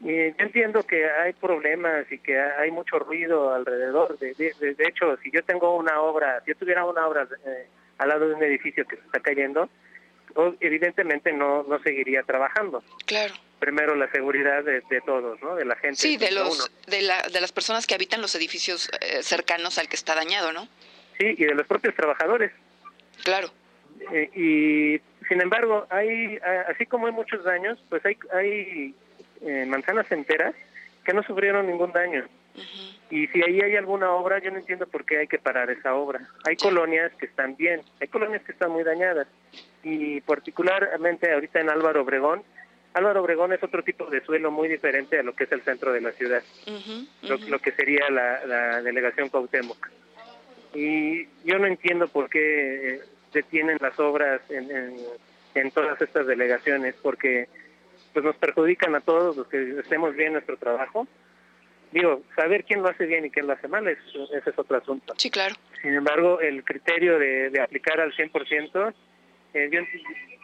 Y yo entiendo que hay problemas y que hay mucho ruido alrededor. De, de, de hecho, si yo tengo una obra, si yo tuviera una obra eh, al lado de un edificio que se está cayendo, evidentemente no, no seguiría trabajando. Claro. Primero la seguridad de, todos, ¿no? De la gente. Sí, de los de, la, de las personas que habitan los edificios eh, cercanos al que está dañado, ¿no? Sí, y de los propios trabajadores. Claro. Eh, y sin embargo, hay así como hay muchos daños, pues hay hay eh, manzanas enteras que no sufrieron ningún daño. Y si ahí hay alguna obra, yo no entiendo por qué hay que parar esa obra. Hay colonias que están bien, hay colonias que están muy dañadas. Y particularmente ahorita en Álvaro Obregón, Álvaro Obregón es otro tipo de suelo muy diferente a lo que es el centro de la ciudad, Lo, que sería la, delegación Cuauhtémoc. Y yo no entiendo por qué eh, detienen las obras en, en todas estas delegaciones, porque pues nos perjudican a todos los que estemos bien nuestro trabajo digo, saber quién lo hace bien y quién lo hace mal, es, ese es otro asunto. Sí, claro. Sin embargo, el criterio de, de aplicar al 100%, eh,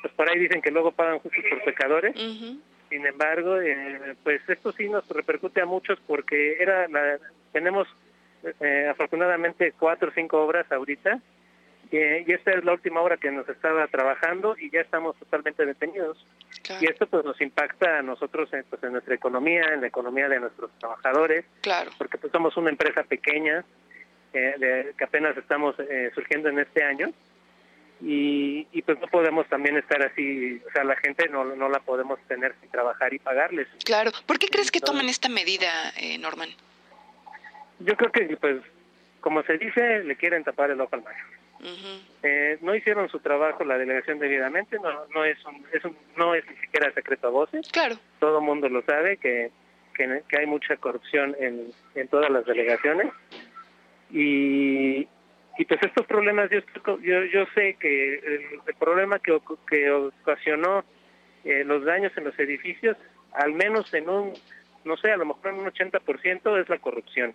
pues por ahí dicen que luego pagan justos por pecadores. Sin embargo, eh, pues esto sí nos repercute a muchos porque era la, tenemos eh, afortunadamente cuatro o cinco obras ahorita y esta es la última obra que nos estaba trabajando y ya estamos totalmente detenidos. Y esto pues nos impacta a nosotros en, pues, en nuestra economía, en la economía de nuestros trabajadores, claro. porque pues somos una empresa pequeña eh, que apenas estamos eh, surgiendo en este año y, y pues no podemos también estar así, o sea, la gente no, no la podemos tener sin trabajar y pagarles. Claro. ¿Por qué crees que toman esta medida, eh, Norman? Yo creo que pues como se dice, le quieren tapar el ojo al Eh, no hicieron su trabajo la delegación debidamente, no, no es, un, es no es ni siquiera secreto a voces. Claro. Todo el mundo lo sabe que, que, hay mucha corrupción en, en todas las delegaciones. Y, y pues estos problemas, yo, yo, yo sé que el, problema que, que ocasionó eh, los daños en los edificios, al menos en un, no sé, a lo mejor en un 80% es la corrupción.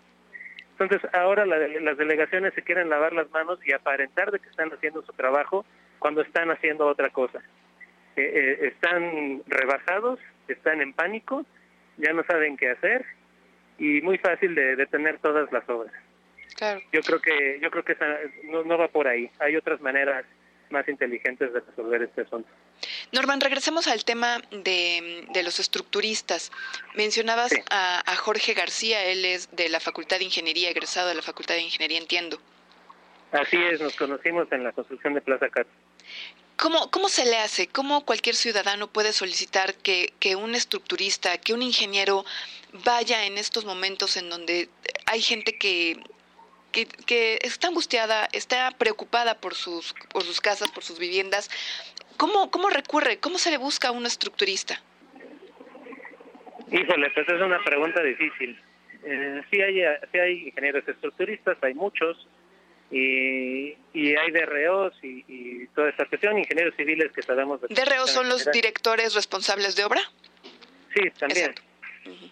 Entonces ahora las delegaciones se quieren lavar las manos y aparentar de que están haciendo su trabajo cuando están haciendo otra cosa. Eh, eh, están rebasados, están en pánico, ya no saben qué hacer y muy fácil de detener todas las obras. Claro. Yo creo que yo creo que no, no va por ahí. Hay otras maneras más inteligentes de resolver este asunto. Norman, regresemos al tema de, los estructuristas. Mencionabas a, Jorge García, él es de la Facultad de Ingeniería, egresado de la Facultad de Ingeniería, entiendo. Así es, nos conocimos en la construcción de Plaza Cat. ¿Cómo, ¿Cómo se le hace? ¿Cómo cualquier ciudadano puede solicitar que, que un estructurista, que un ingeniero vaya en estos momentos en donde hay gente que que, que, está angustiada, está preocupada por sus, por sus casas, por sus viviendas, ¿Cómo, ¿Cómo recurre? ¿Cómo se le busca a un estructurista? Híjole, pues es una pregunta difícil. Eh, sí, hay, sí hay ingenieros estructuristas, hay muchos, y, y hay DROs y, y toda esta cuestión, ingenieros civiles que sabemos... De ¿DROs son los directores responsables de obra? Sí, también.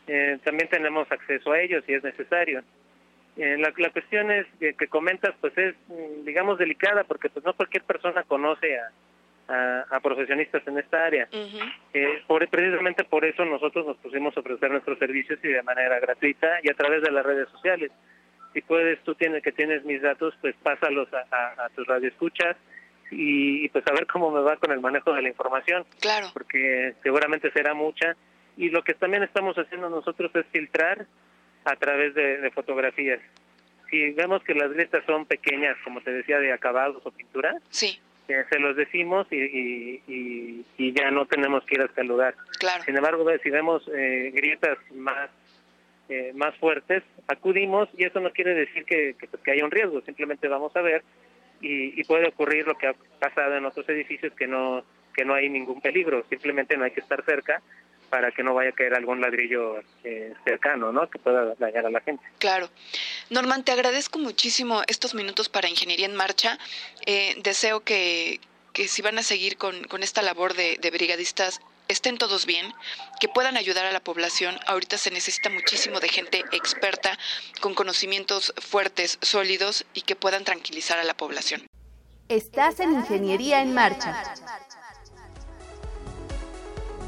Eh, también tenemos acceso a ellos si es necesario. Eh, la, la, cuestión es que, que, comentas, pues es, mm, digamos, delicada, porque pues no cualquier persona conoce a, a, profesionistas en esta área. Eh, por, precisamente por eso nosotros nos pusimos a ofrecer nuestros servicios y de manera gratuita y a través de las redes sociales. Si puedes, tú tienes que tienes mis datos, pues pásalos a, a, tus radioescuchas y, y, pues a ver cómo me va con el manejo de la información. Claro. Porque seguramente será mucha. Y lo que también estamos haciendo nosotros es filtrar a través de, de fotografías. Si vemos que las grietas son pequeñas, como te decía, de acabados o pintura, sí se los decimos y, y, ya no tenemos que ir hasta el lugar. Claro. Sin embargo, si vemos eh, grietas más eh, más fuertes, acudimos y eso no quiere decir que, pues, que, haya un riesgo, simplemente vamos a ver y, y, puede ocurrir lo que ha pasado en otros edificios que no que no hay ningún peligro, simplemente no hay que estar cerca para que no vaya a caer algún ladrillo eh, cercano, ¿no? Que pueda dañar a la gente. Claro. Norman, te agradezco muchísimo estos minutos para Ingeniería en Marcha. Eh, deseo que, que si van a seguir con, con esta labor de, brigadistas estén todos bien, que puedan ayudar a la población. Ahorita se necesita muchísimo de gente experta, con conocimientos fuertes, sólidos y que puedan tranquilizar a la población. Estás en Ingeniería en Marcha,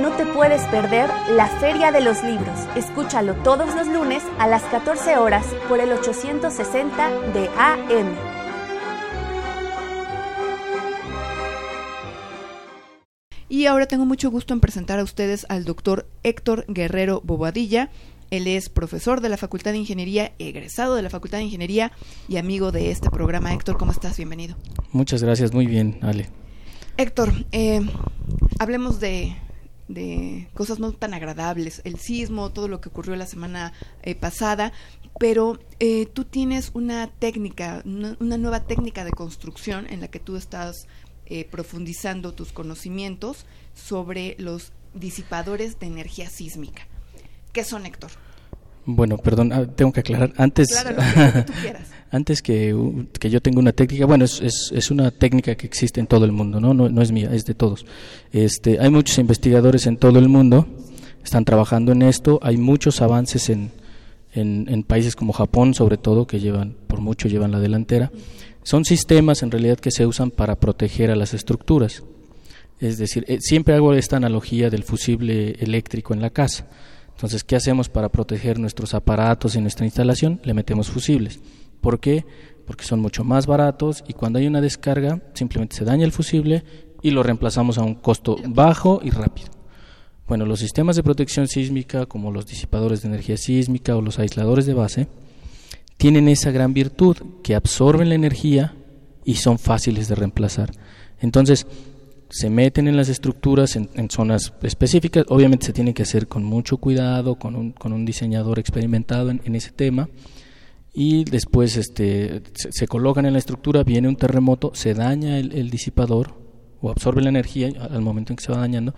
no te puedes perder la Feria de los Libros. Escúchalo todos los lunes a las 14 horas por el 860 de AM. Y ahora tengo mucho gusto en presentar a ustedes al doctor Héctor Guerrero Bobadilla. Él es profesor de la Facultad de Ingeniería, egresado de la Facultad de Ingeniería y amigo de este programa. Héctor, ¿cómo estás? Bienvenido. Muchas gracias, muy bien, Ale. Héctor, eh, hablemos de, de cosas no tan agradables, el sismo, todo lo que ocurrió la semana eh, pasada, pero eh, tú tienes una técnica, una, una, nueva técnica de construcción en la que tú estás eh, profundizando tus conocimientos sobre los disipadores de energía sísmica. ¿Qué son, Héctor? Bueno, perdón, ah, tengo que aclarar. Antes, Claro, lo que tú quieras. antes que, yo tenga una técnica, bueno, es, una técnica que existe en todo el mundo, ¿no? No, no es mía, es de todos. Este, hay muchos investigadores en todo el mundo, están trabajando en esto, hay muchos avances en, en, en países como Japón, sobre todo, que llevan, por mucho llevan la delantera. Son sistemas en realidad que se usan para proteger a las estructuras. Es decir, eh, siempre hago esta analogía del fusible eléctrico en la casa. Entonces, ¿qué hacemos para proteger nuestros aparatos y nuestra instalación? Le metemos fusibles. ¿Por qué? Porque son mucho más baratos y cuando hay una descarga simplemente se daña el fusible y lo reemplazamos a un costo bajo y rápido. Bueno, los sistemas de protección sísmica como los disipadores de energía sísmica o los aisladores de base tienen esa gran virtud que absorben la energía y son fáciles de reemplazar. Entonces, se meten en las estructuras en, en, zonas específicas. Obviamente se tiene que hacer con mucho cuidado, con un, con un diseñador experimentado en, en, ese tema. Y después este, se, se, colocan en la estructura, viene un terremoto, se daña el, el, disipador o absorbe la energía al momento en que se va dañando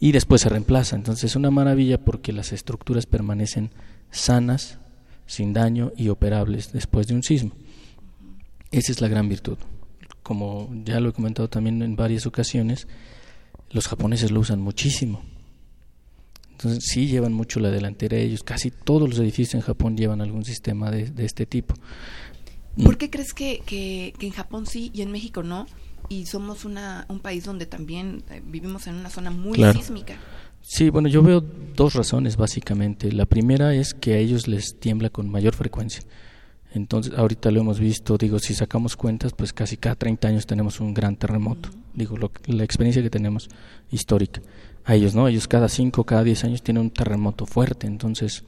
y después se reemplaza. Entonces es una maravilla porque las estructuras permanecen sanas, sin daño y operables después de un sismo. Esa es la gran virtud como ya lo he comentado también en varias ocasiones, los japoneses lo usan muchísimo. Entonces sí llevan mucho la delantera ellos. Casi todos los edificios en Japón llevan algún sistema de, de este tipo. ¿Por qué crees que, que, que, en Japón sí y en México no? Y somos una, un país donde también eh, vivimos en una zona muy claro. sísmica. Sí, bueno, yo veo dos razones básicamente. La primera es que a ellos les tiembla con mayor frecuencia. Entonces, ahorita lo hemos visto, digo, si sacamos cuentas, pues casi cada 30 años tenemos un gran terremoto. Digo, lo, la experiencia que tenemos histórica. A ellos, ¿no? Ellos cada 5, cada 10 años tienen un terremoto fuerte. Entonces,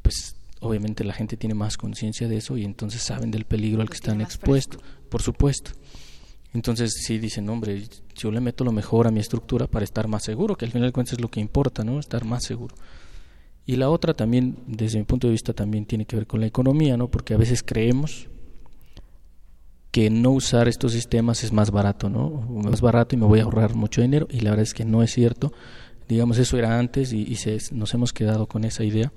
pues obviamente la gente tiene más conciencia de eso y entonces saben del peligro al que están expuestos, por supuesto. Entonces, sí dicen, hombre, yo le meto lo mejor a mi estructura para estar más seguro, que al final de cuentas es lo que importa, ¿no? Estar más seguro. Y la otra también, desde mi punto de vista, también tiene que ver con la economía, ¿no? Porque a veces creemos que no usar estos sistemas es más barato, ¿no? Más barato y me voy a ahorrar mucho dinero y la verdad es que no es cierto. Digamos, eso era antes y, se, nos hemos quedado con esa idea.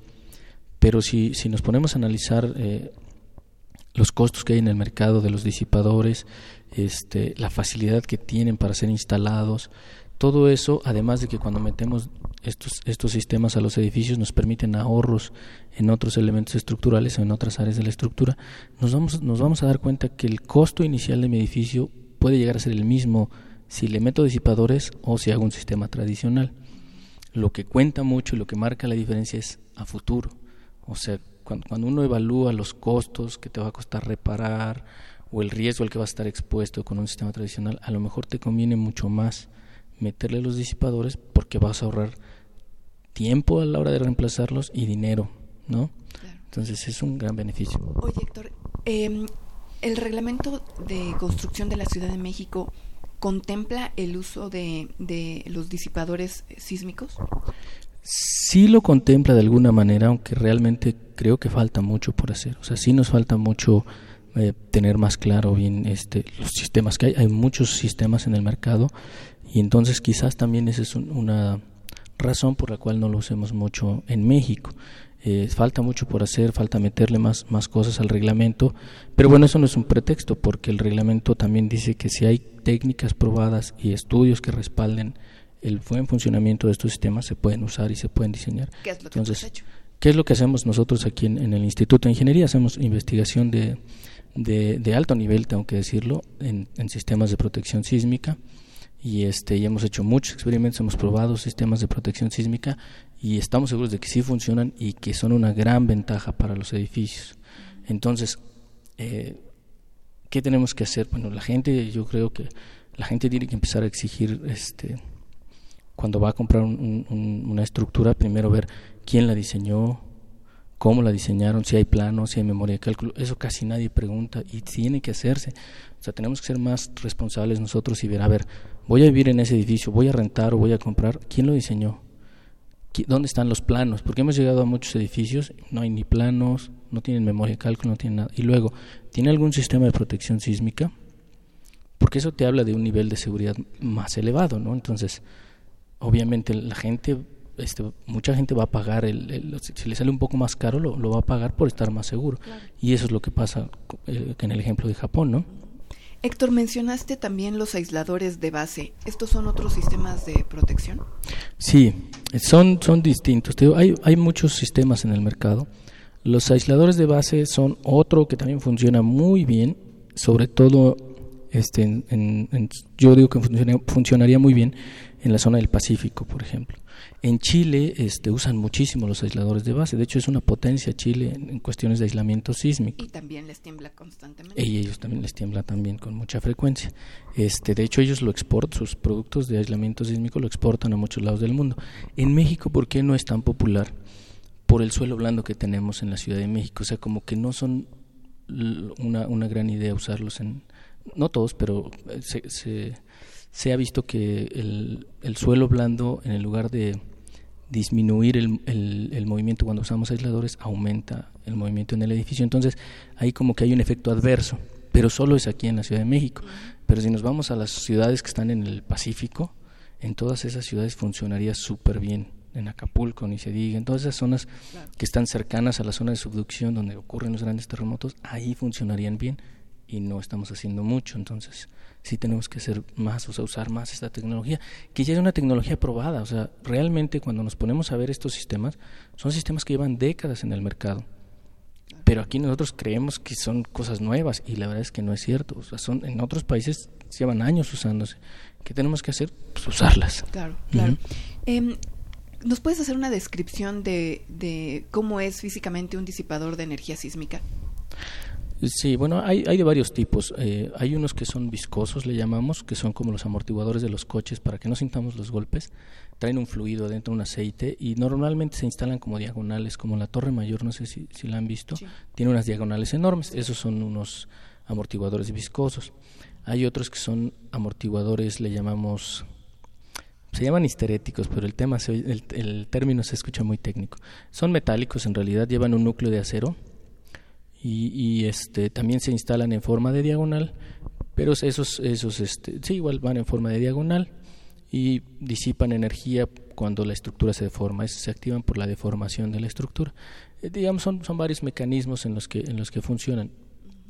Pero si, si nos ponemos a analizar eh, los costos que hay en el mercado de los disipadores, este, la facilidad que tienen para ser instalados, todo eso, además de que cuando metemos estos, estos sistemas a los edificios nos permiten ahorros en otros elementos estructurales o en otras áreas de la estructura, nos vamos, nos vamos a dar cuenta que el costo inicial de mi edificio puede llegar a ser el mismo si le meto disipadores o si hago un sistema tradicional. Lo que cuenta mucho y lo que marca la diferencia es a futuro. O sea, cuando, cuando uno evalúa los costos que te va a costar reparar o el riesgo al que va a estar expuesto con un sistema tradicional, a lo mejor te conviene mucho más meterle los disipadores porque vas a ahorrar tiempo a la hora de reemplazarlos y dinero, ¿no? Claro. Entonces es un gran beneficio. Oye, Héctor, eh, ¿el reglamento de construcción de la Ciudad de México contempla el uso de, de los disipadores sísmicos? Sí lo contempla de alguna manera, aunque realmente creo que falta mucho por hacer. O sea, sí nos falta mucho eh, tener más claro bien este, los sistemas que hay. Hay muchos sistemas en el mercado y entonces quizás también esa es una razón por la cual no lo usemos mucho en México. Eh, falta mucho por hacer, falta meterle más, más cosas al reglamento, pero bueno, eso no es un pretexto, porque el reglamento también dice que si hay técnicas probadas y estudios que respalden el buen funcionamiento de estos sistemas, se pueden usar y se pueden diseñar. ¿Qué es lo que Entonces, hecho? ¿qué es lo que hacemos nosotros aquí en, el Instituto de Ingeniería? Hacemos investigación de, de, alto nivel, tengo que decirlo, en, en sistemas de protección sísmica y este hemos hecho muchos experimentos, hemos probado sistemas de protección sísmica y estamos seguros de que sí funcionan y que son una gran ventaja para los edificios. Entonces, eh, ¿qué tenemos que hacer? Bueno, la gente, yo creo que la gente tiene que empezar a exigir, este, cuando va a comprar una estructura, primero ver quién la diseñó, cómo la diseñaron, si hay planos, si hay memoria de cálculo, eso casi nadie pregunta y tiene que hacerse. O sea, tenemos que ser más responsables nosotros y ver, a ver, voy a vivir en ese edificio, voy a rentar o voy a comprar, ¿quién lo diseñó? ¿Dónde están los planos? Porque hemos llegado a muchos edificios, no hay ni planos, no tienen memoria de cálculo, no tienen nada. Y luego, ¿tiene algún sistema de protección sísmica? Porque eso te habla de un nivel de seguridad más elevado, ¿no? Entonces, obviamente la gente, este, mucha gente va a pagar, el, si le sale un poco más caro, lo, va a pagar por estar más seguro. Y eso es lo que pasa eh, en el ejemplo de Japón, ¿no? Héctor, mencionaste también los aisladores de base. ¿Estos son otros sistemas de protección? Sí, son, son distintos. Hay, hay muchos sistemas en el mercado. Los aisladores de base son otro que también funciona muy bien, sobre todo este, en, yo digo que funcionaría muy bien en la zona del Pacífico, por ejemplo. En Chile este, usan muchísimo los aisladores de base. De hecho, es una potencia Chile en, cuestiones de aislamiento sísmico. Y también les tiembla constantemente. Y ellos también les tiembla también con mucha frecuencia. Este, de hecho, ellos lo exportan, sus productos de aislamiento sísmico lo exportan a muchos lados del mundo. En México, ¿por qué no es tan popular? Por el suelo blando que tenemos en la Ciudad de México. O sea, como que no son una, una gran idea usarlos en... No todos, pero se, se se ha visto que el, el suelo blando, en el lugar de disminuir el, el, movimiento cuando usamos aisladores, aumenta el movimiento en el edificio. Entonces, ahí como que hay un efecto adverso, pero solo es aquí en la Ciudad de México. Pero si nos vamos a las ciudades que están en el Pacífico, en todas esas ciudades funcionaría súper bien. En Acapulco, ni se diga, en todas esas zonas que están cercanas a la zona de subducción donde ocurren los grandes terremotos, ahí funcionarían bien y no estamos haciendo mucho. Entonces, sí tenemos que hacer más, o sea, usar más esta tecnología, que ya es una tecnología probada. O sea, realmente cuando nos ponemos a ver estos sistemas, son sistemas que llevan décadas en el mercado. Pero aquí nosotros creemos que son cosas nuevas y la verdad es que no es cierto. O sea, son, en otros países llevan años usándose. ¿Qué tenemos que hacer? Pues usarlas. Claro, claro. Em, ¿Nos puedes hacer una descripción de, de cómo es físicamente un disipador de energía sísmica? Sí, bueno, hay, hay de varios tipos. Eh, hay unos que son viscosos, le llamamos, que son como los amortiguadores de los coches para que no sintamos los golpes. Traen un fluido dentro, un aceite, y normalmente se instalan como diagonales, como la Torre Mayor, no sé si, si la han visto. Tiene unas diagonales enormes. Esos son unos amortiguadores viscosos. Hay otros que son amortiguadores, le llamamos se llaman histeréticos, pero el tema el, el, término se escucha muy técnico. Son metálicos en realidad, llevan un núcleo de acero y, este, también se instalan en forma de diagonal, pero esos, esos este, sí, igual van en forma de diagonal y disipan energía cuando la estructura se deforma, se activan por la deformación de la estructura. Eh, digamos, son, son varios mecanismos en los que, en los que funcionan.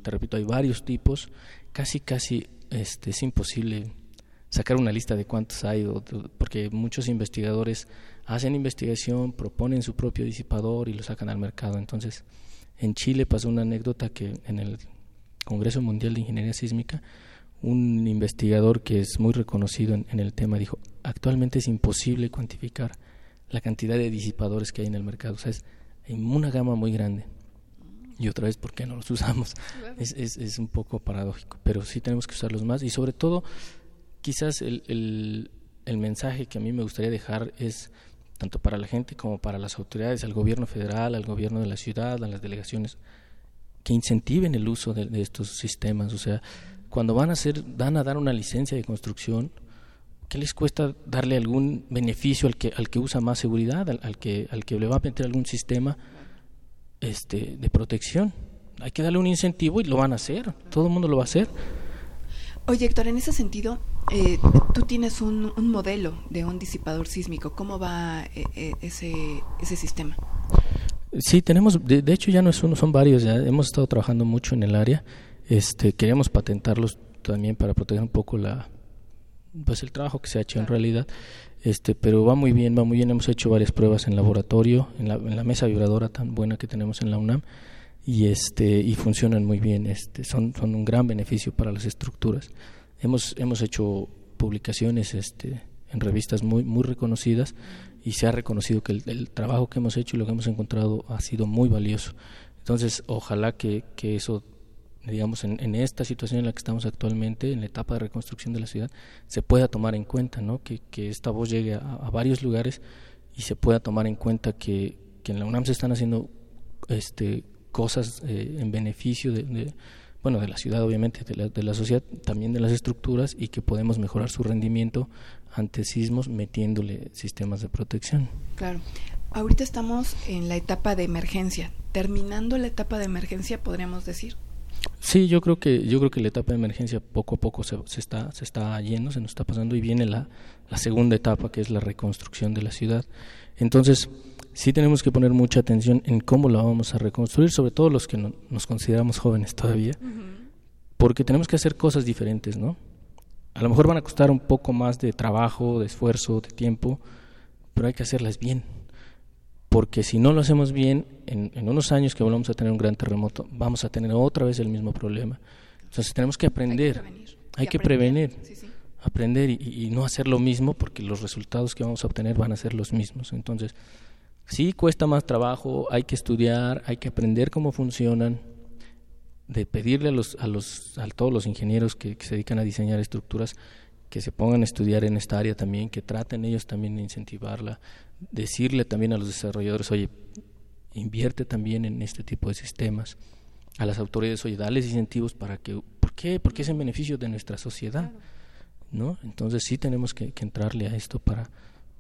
Te repito, hay varios tipos, casi, casi este, es imposible sacar una lista de cuántos hay, porque muchos investigadores hacen investigación, proponen su propio disipador y lo sacan al mercado. Entonces, en Chile pasó una anécdota que en el Congreso Mundial de Ingeniería Sísmica, un investigador que es muy reconocido en, el tema dijo, actualmente es imposible cuantificar la cantidad de disipadores que hay en el mercado. O sea, es, hay una gama muy grande. Y otra vez, ¿por qué no los usamos? Es, es, es un poco paradójico, pero sí tenemos que usarlos más. Y sobre todo, quizás el, el, el mensaje que a mí me gustaría dejar es tanto para la gente como para las autoridades, al gobierno federal, al gobierno de la ciudad, a las delegaciones, que incentiven el uso de, estos sistemas. O sea, cuando van a hacer, van a dar una licencia de construcción, ¿qué les cuesta darle algún beneficio al que, al que usa más seguridad, al, que, al que le va a meter algún sistema este, de protección? Hay que darle un incentivo y lo van a hacer, todo el mundo lo va a hacer. Oye, Héctor, en ese sentido, eh, tú tienes un, modelo de un disipador sísmico. ¿Cómo va eh, eh, ese, ese sistema? Sí, tenemos, de, hecho ya no es uno, son varios, ya hemos estado trabajando mucho en el área. Este, queremos patentarlos también para proteger un poco la, pues el trabajo que se ha hecho en realidad. Este, pero va muy bien, va muy bien. Hemos hecho varias pruebas en laboratorio, en la, en la mesa vibradora tan buena que tenemos en la UNAM y este y funcionan muy bien este son son un gran beneficio para las estructuras. Hemos hemos hecho publicaciones este en revistas muy muy reconocidas y se ha reconocido que el, trabajo que hemos hecho y lo que hemos encontrado ha sido muy valioso. Entonces ojalá que, que eso digamos en, esta situación en la que estamos actualmente en la etapa de reconstrucción de la ciudad se pueda tomar en cuenta no que, que esta voz llegue a, a varios lugares y se pueda tomar en cuenta que, que en la UNAM se están haciendo este cosas eh, en beneficio de, bueno, de la ciudad obviamente, de la, de la sociedad, también de las estructuras y que podemos mejorar su rendimiento ante sismos metiéndole sistemas de protección. Claro. Ahorita estamos en la etapa de emergencia. Terminando la etapa de emergencia, podríamos decir. Sí, yo creo que yo creo que la etapa de emergencia poco a poco se, se está se está yendo, se nos está pasando y viene la, la segunda etapa que es la reconstrucción de la ciudad. Entonces, sí tenemos que poner mucha atención en cómo la vamos a reconstruir, sobre todo los que nos consideramos jóvenes todavía, porque tenemos que hacer cosas diferentes, ¿no? A lo mejor van a costar un poco más de trabajo, de esfuerzo, de tiempo, pero hay que hacerlas bien. Porque si no lo hacemos bien, en, unos años que volvamos a tener un gran terremoto, vamos a tener otra vez el mismo problema. Entonces tenemos que aprender, hay que, prevenir, aprender y, no hacer lo mismo porque los resultados que vamos a obtener van a ser los mismos. Entonces, Sí, cuesta más trabajo, hay que estudiar, hay que aprender cómo funcionan, de pedirle a los a los a todos los ingenieros que, se dedican a diseñar estructuras que se pongan a estudiar en esta área también, que traten ellos también de incentivarla, decirle también a los desarrolladores, oye, invierte también en este tipo de sistemas, a las autoridades, oye, dales incentivos para que, ¿por qué? Porque es en beneficio de nuestra sociedad, ¿no? Entonces sí tenemos que entrarle a esto para,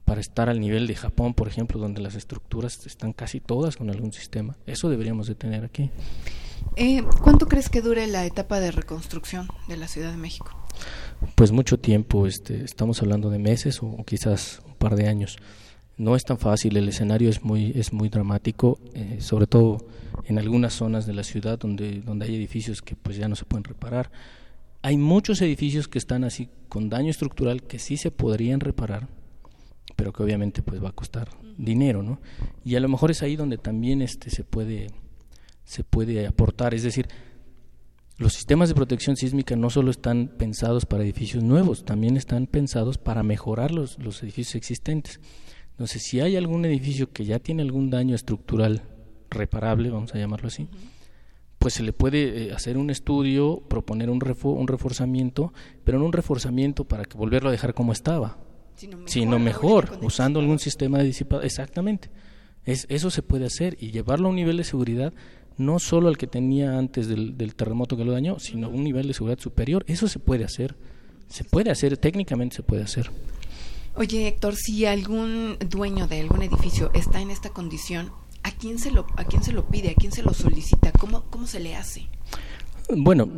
para estar al nivel de Japón, por ejemplo, donde las estructuras están casi todas con algún sistema. Eso deberíamos de tener aquí. Eh, ¿Cuánto crees que dure la etapa de reconstrucción de la Ciudad de México? Pues mucho tiempo, este, estamos hablando de meses o, quizás un par de años. No es tan fácil, el escenario es muy, es muy dramático, eh, sobre todo en algunas zonas de la ciudad donde, donde hay edificios que pues ya no se pueden reparar. Hay muchos edificios que están así con daño estructural que sí se podrían reparar, pero que obviamente pues va a costar dinero, ¿no? Y a lo mejor es ahí donde también este se puede se puede aportar, es decir, los sistemas de protección sísmica no solo están pensados para edificios nuevos, también están pensados para mejorar los, los edificios existentes. Entonces, si hay algún edificio que ya tiene algún daño estructural reparable, vamos a llamarlo así, pues se le puede eh, hacer un estudio, proponer un, un reforzamiento, pero no un reforzamiento para que volverlo a dejar como estaba, sino mejor, usando algún sistema de disipado. Exactamente. Es, eso se puede hacer y llevarlo a un nivel de seguridad no solo al que tenía antes del, terremoto que lo dañó, sino a un nivel de seguridad superior. Eso se puede hacer. Se puede hacer, técnicamente se puede hacer. Oye, Héctor, si algún dueño de algún edificio está en esta condición, ¿a quién se lo, a quién se lo pide? ¿A quién se lo solicita? ¿Cómo, cómo se le hace? Bueno,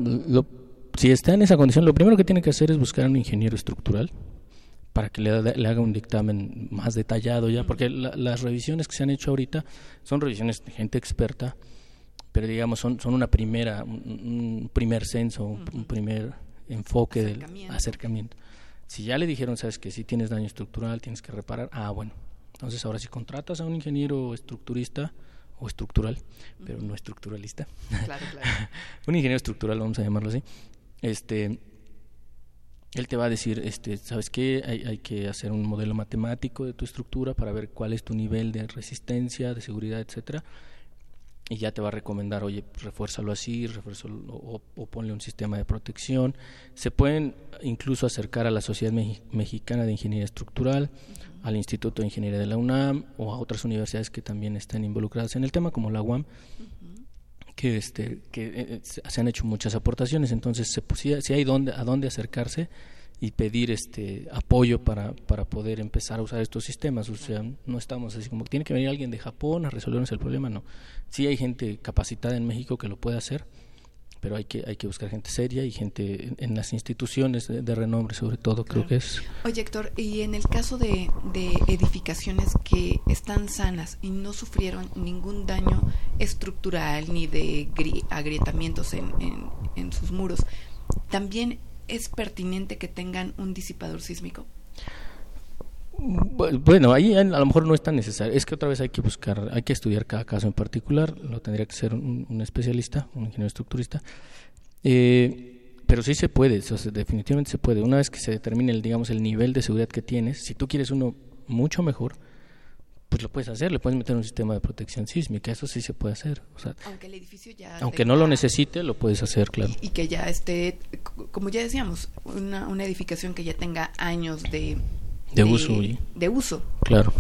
si está en esa condición, lo primero que tiene que hacer es buscar a un ingeniero estructural para que le, haga un dictamen más detallado ya, porque las revisiones que se han hecho ahorita son revisiones de gente experta, pero digamos son, son una primera, un, primer censo, un, primer enfoque del acercamiento. Si ya le dijeron, sabes que si tienes daño estructural, tienes que reparar, ah, bueno, entonces ahora si contratas a un ingeniero estructurista o estructural, pero no estructuralista, un ingeniero estructural, vamos a llamarlo así, este él te va a decir, este, ¿sabes qué? Hay, hay, que hacer un modelo matemático de tu estructura para ver cuál es tu nivel de resistencia, de seguridad, etcétera. Y ya te va a recomendar, oye, refuérzalo así, refuérzalo, o, o, ponle un sistema de protección. Se pueden incluso acercar a la Sociedad Mexicana de Ingeniería Estructural, al Instituto de Ingeniería de la UNAM o a otras universidades que también están involucradas en el tema, como la UAM que este que eh, eh, se han hecho muchas aportaciones. Entonces se, si, si hay donde a dónde acercarse y pedir este apoyo para, para poder empezar a usar estos sistemas. O sea, no estamos así como tiene que venir alguien de Japón a resolvernos el problema, no. Sí hay gente capacitada en México que lo puede hacer, pero hay que hay que buscar gente seria y gente en, las instituciones de, renombre sobre todo creo que es oye Héctor y en el caso de, de, edificaciones que están sanas y no sufrieron ningún daño estructural ni de agrietamientos en, en, en sus muros también es pertinente que tengan un disipador sísmico bueno, ahí a lo mejor no es tan necesario. Es que otra vez hay que buscar, hay que estudiar cada caso en particular. Lo tendría que ser un, especialista, un ingeniero estructurista. Eh, pero sí se puede, definitivamente se puede. Una vez que se determine, el, digamos, el nivel de seguridad que tienes, si tú quieres uno mucho mejor, pues lo puedes hacer, le puedes meter un sistema de protección sísmica, eso sí se puede hacer. aunque el edificio ya... Aunque no lo necesite, lo puedes hacer, claro. Y, que ya esté, como ya decíamos, una, una edificación que ya tenga años de de, uso. De uso. Claro.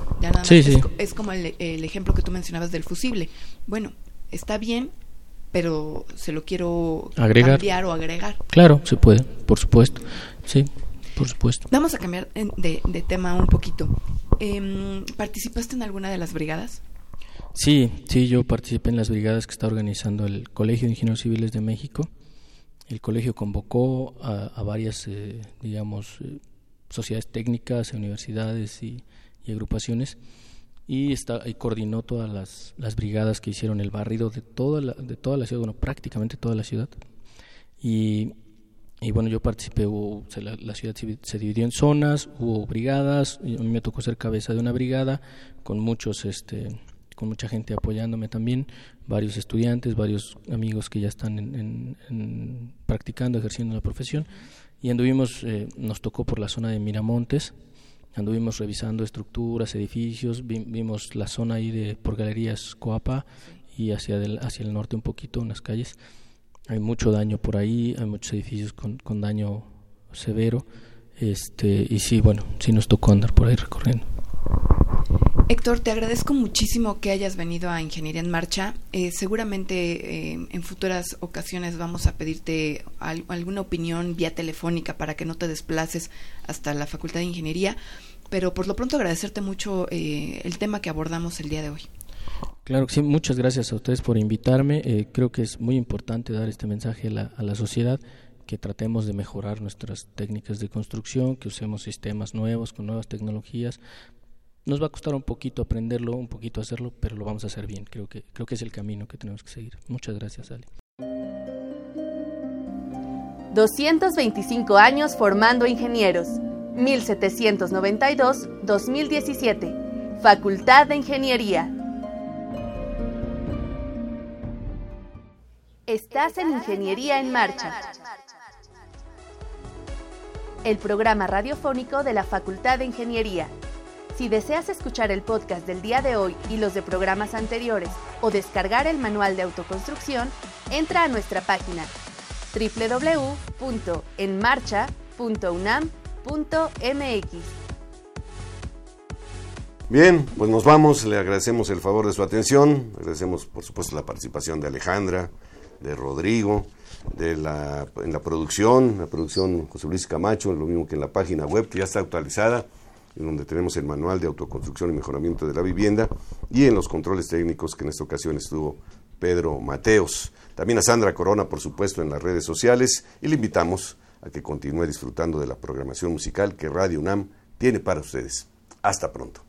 sí, sí. Es, como el, ejemplo que tú mencionabas del fusible. Bueno, está bien, pero se lo quiero agregar. cambiar o agregar. Claro, se puede, por supuesto. Sí, por supuesto. Vamos a cambiar de, de tema un poquito. Eh, ¿Participaste en alguna de las brigadas? Sí, sí, yo participé en las brigadas que está organizando el Colegio de Ingenieros Civiles de México. El colegio convocó a, varias, eh, digamos, eh, sociedades técnicas, universidades y, agrupaciones y, está, y coordinó todas las, las, brigadas que hicieron el barrido de toda la, de toda la ciudad, bueno, prácticamente toda la ciudad. Y, y bueno, yo participé, la, ciudad se, dividió en zonas, hubo brigadas, a mí me tocó ser cabeza de una brigada con muchos, este, con mucha gente apoyándome también, varios estudiantes, varios amigos que ya están en, practicando, ejerciendo la profesión y anduvimos, eh, nos tocó por la zona de Miramontes, anduvimos revisando estructuras, edificios, vimos la zona ahí de por galerías Coapa y hacia, hacia el norte un poquito, unas calles. Hay mucho daño por ahí, hay muchos edificios con, con daño severo. Este, y sí, bueno, sí nos tocó andar por ahí recorriendo. Héctor, te agradezco muchísimo que hayas venido a Ingeniería en Marcha. Eh, seguramente eh, en futuras ocasiones vamos a pedirte alguna opinión vía telefónica para que no te desplaces hasta la Facultad de Ingeniería, pero por lo pronto agradecerte mucho eh, el tema que abordamos el día de hoy. Claro que sí, muchas gracias a ustedes por invitarme. creo que es muy importante dar este mensaje a la, a la sociedad que tratemos de mejorar nuestras técnicas de construcción, que usemos sistemas nuevos con nuevas tecnologías nos va a costar un poquito aprenderlo, un poquito hacerlo, pero lo vamos a hacer bien. Creo que, creo que es el camino que tenemos que seguir. Muchas gracias, Ali. 225 años formando ingenieros. 1792-2017. Facultad de Ingeniería. Estás en Ingeniería en Marcha. El programa radiofónico de la Facultad de Ingeniería. Si deseas escuchar el podcast del día de hoy y los de programas anteriores o descargar el manual de autoconstrucción, entra a nuestra página www.enmarcha.unam.mx. Bien, pues nos vamos, le agradecemos el favor de su atención, agradecemos por supuesto la participación de Alejandra, de Rodrigo, de la, en la producción, la producción José Luis Camacho, lo mismo que en la página web que ya está actualizada en donde tenemos el manual de autoconstrucción y mejoramiento de la vivienda, y en los controles técnicos que en esta ocasión estuvo Pedro Mateos. También a Sandra Corona, por supuesto, en las redes sociales, y le invitamos a que continúe disfrutando de la programación musical que Radio UNAM tiene para ustedes. Hasta pronto.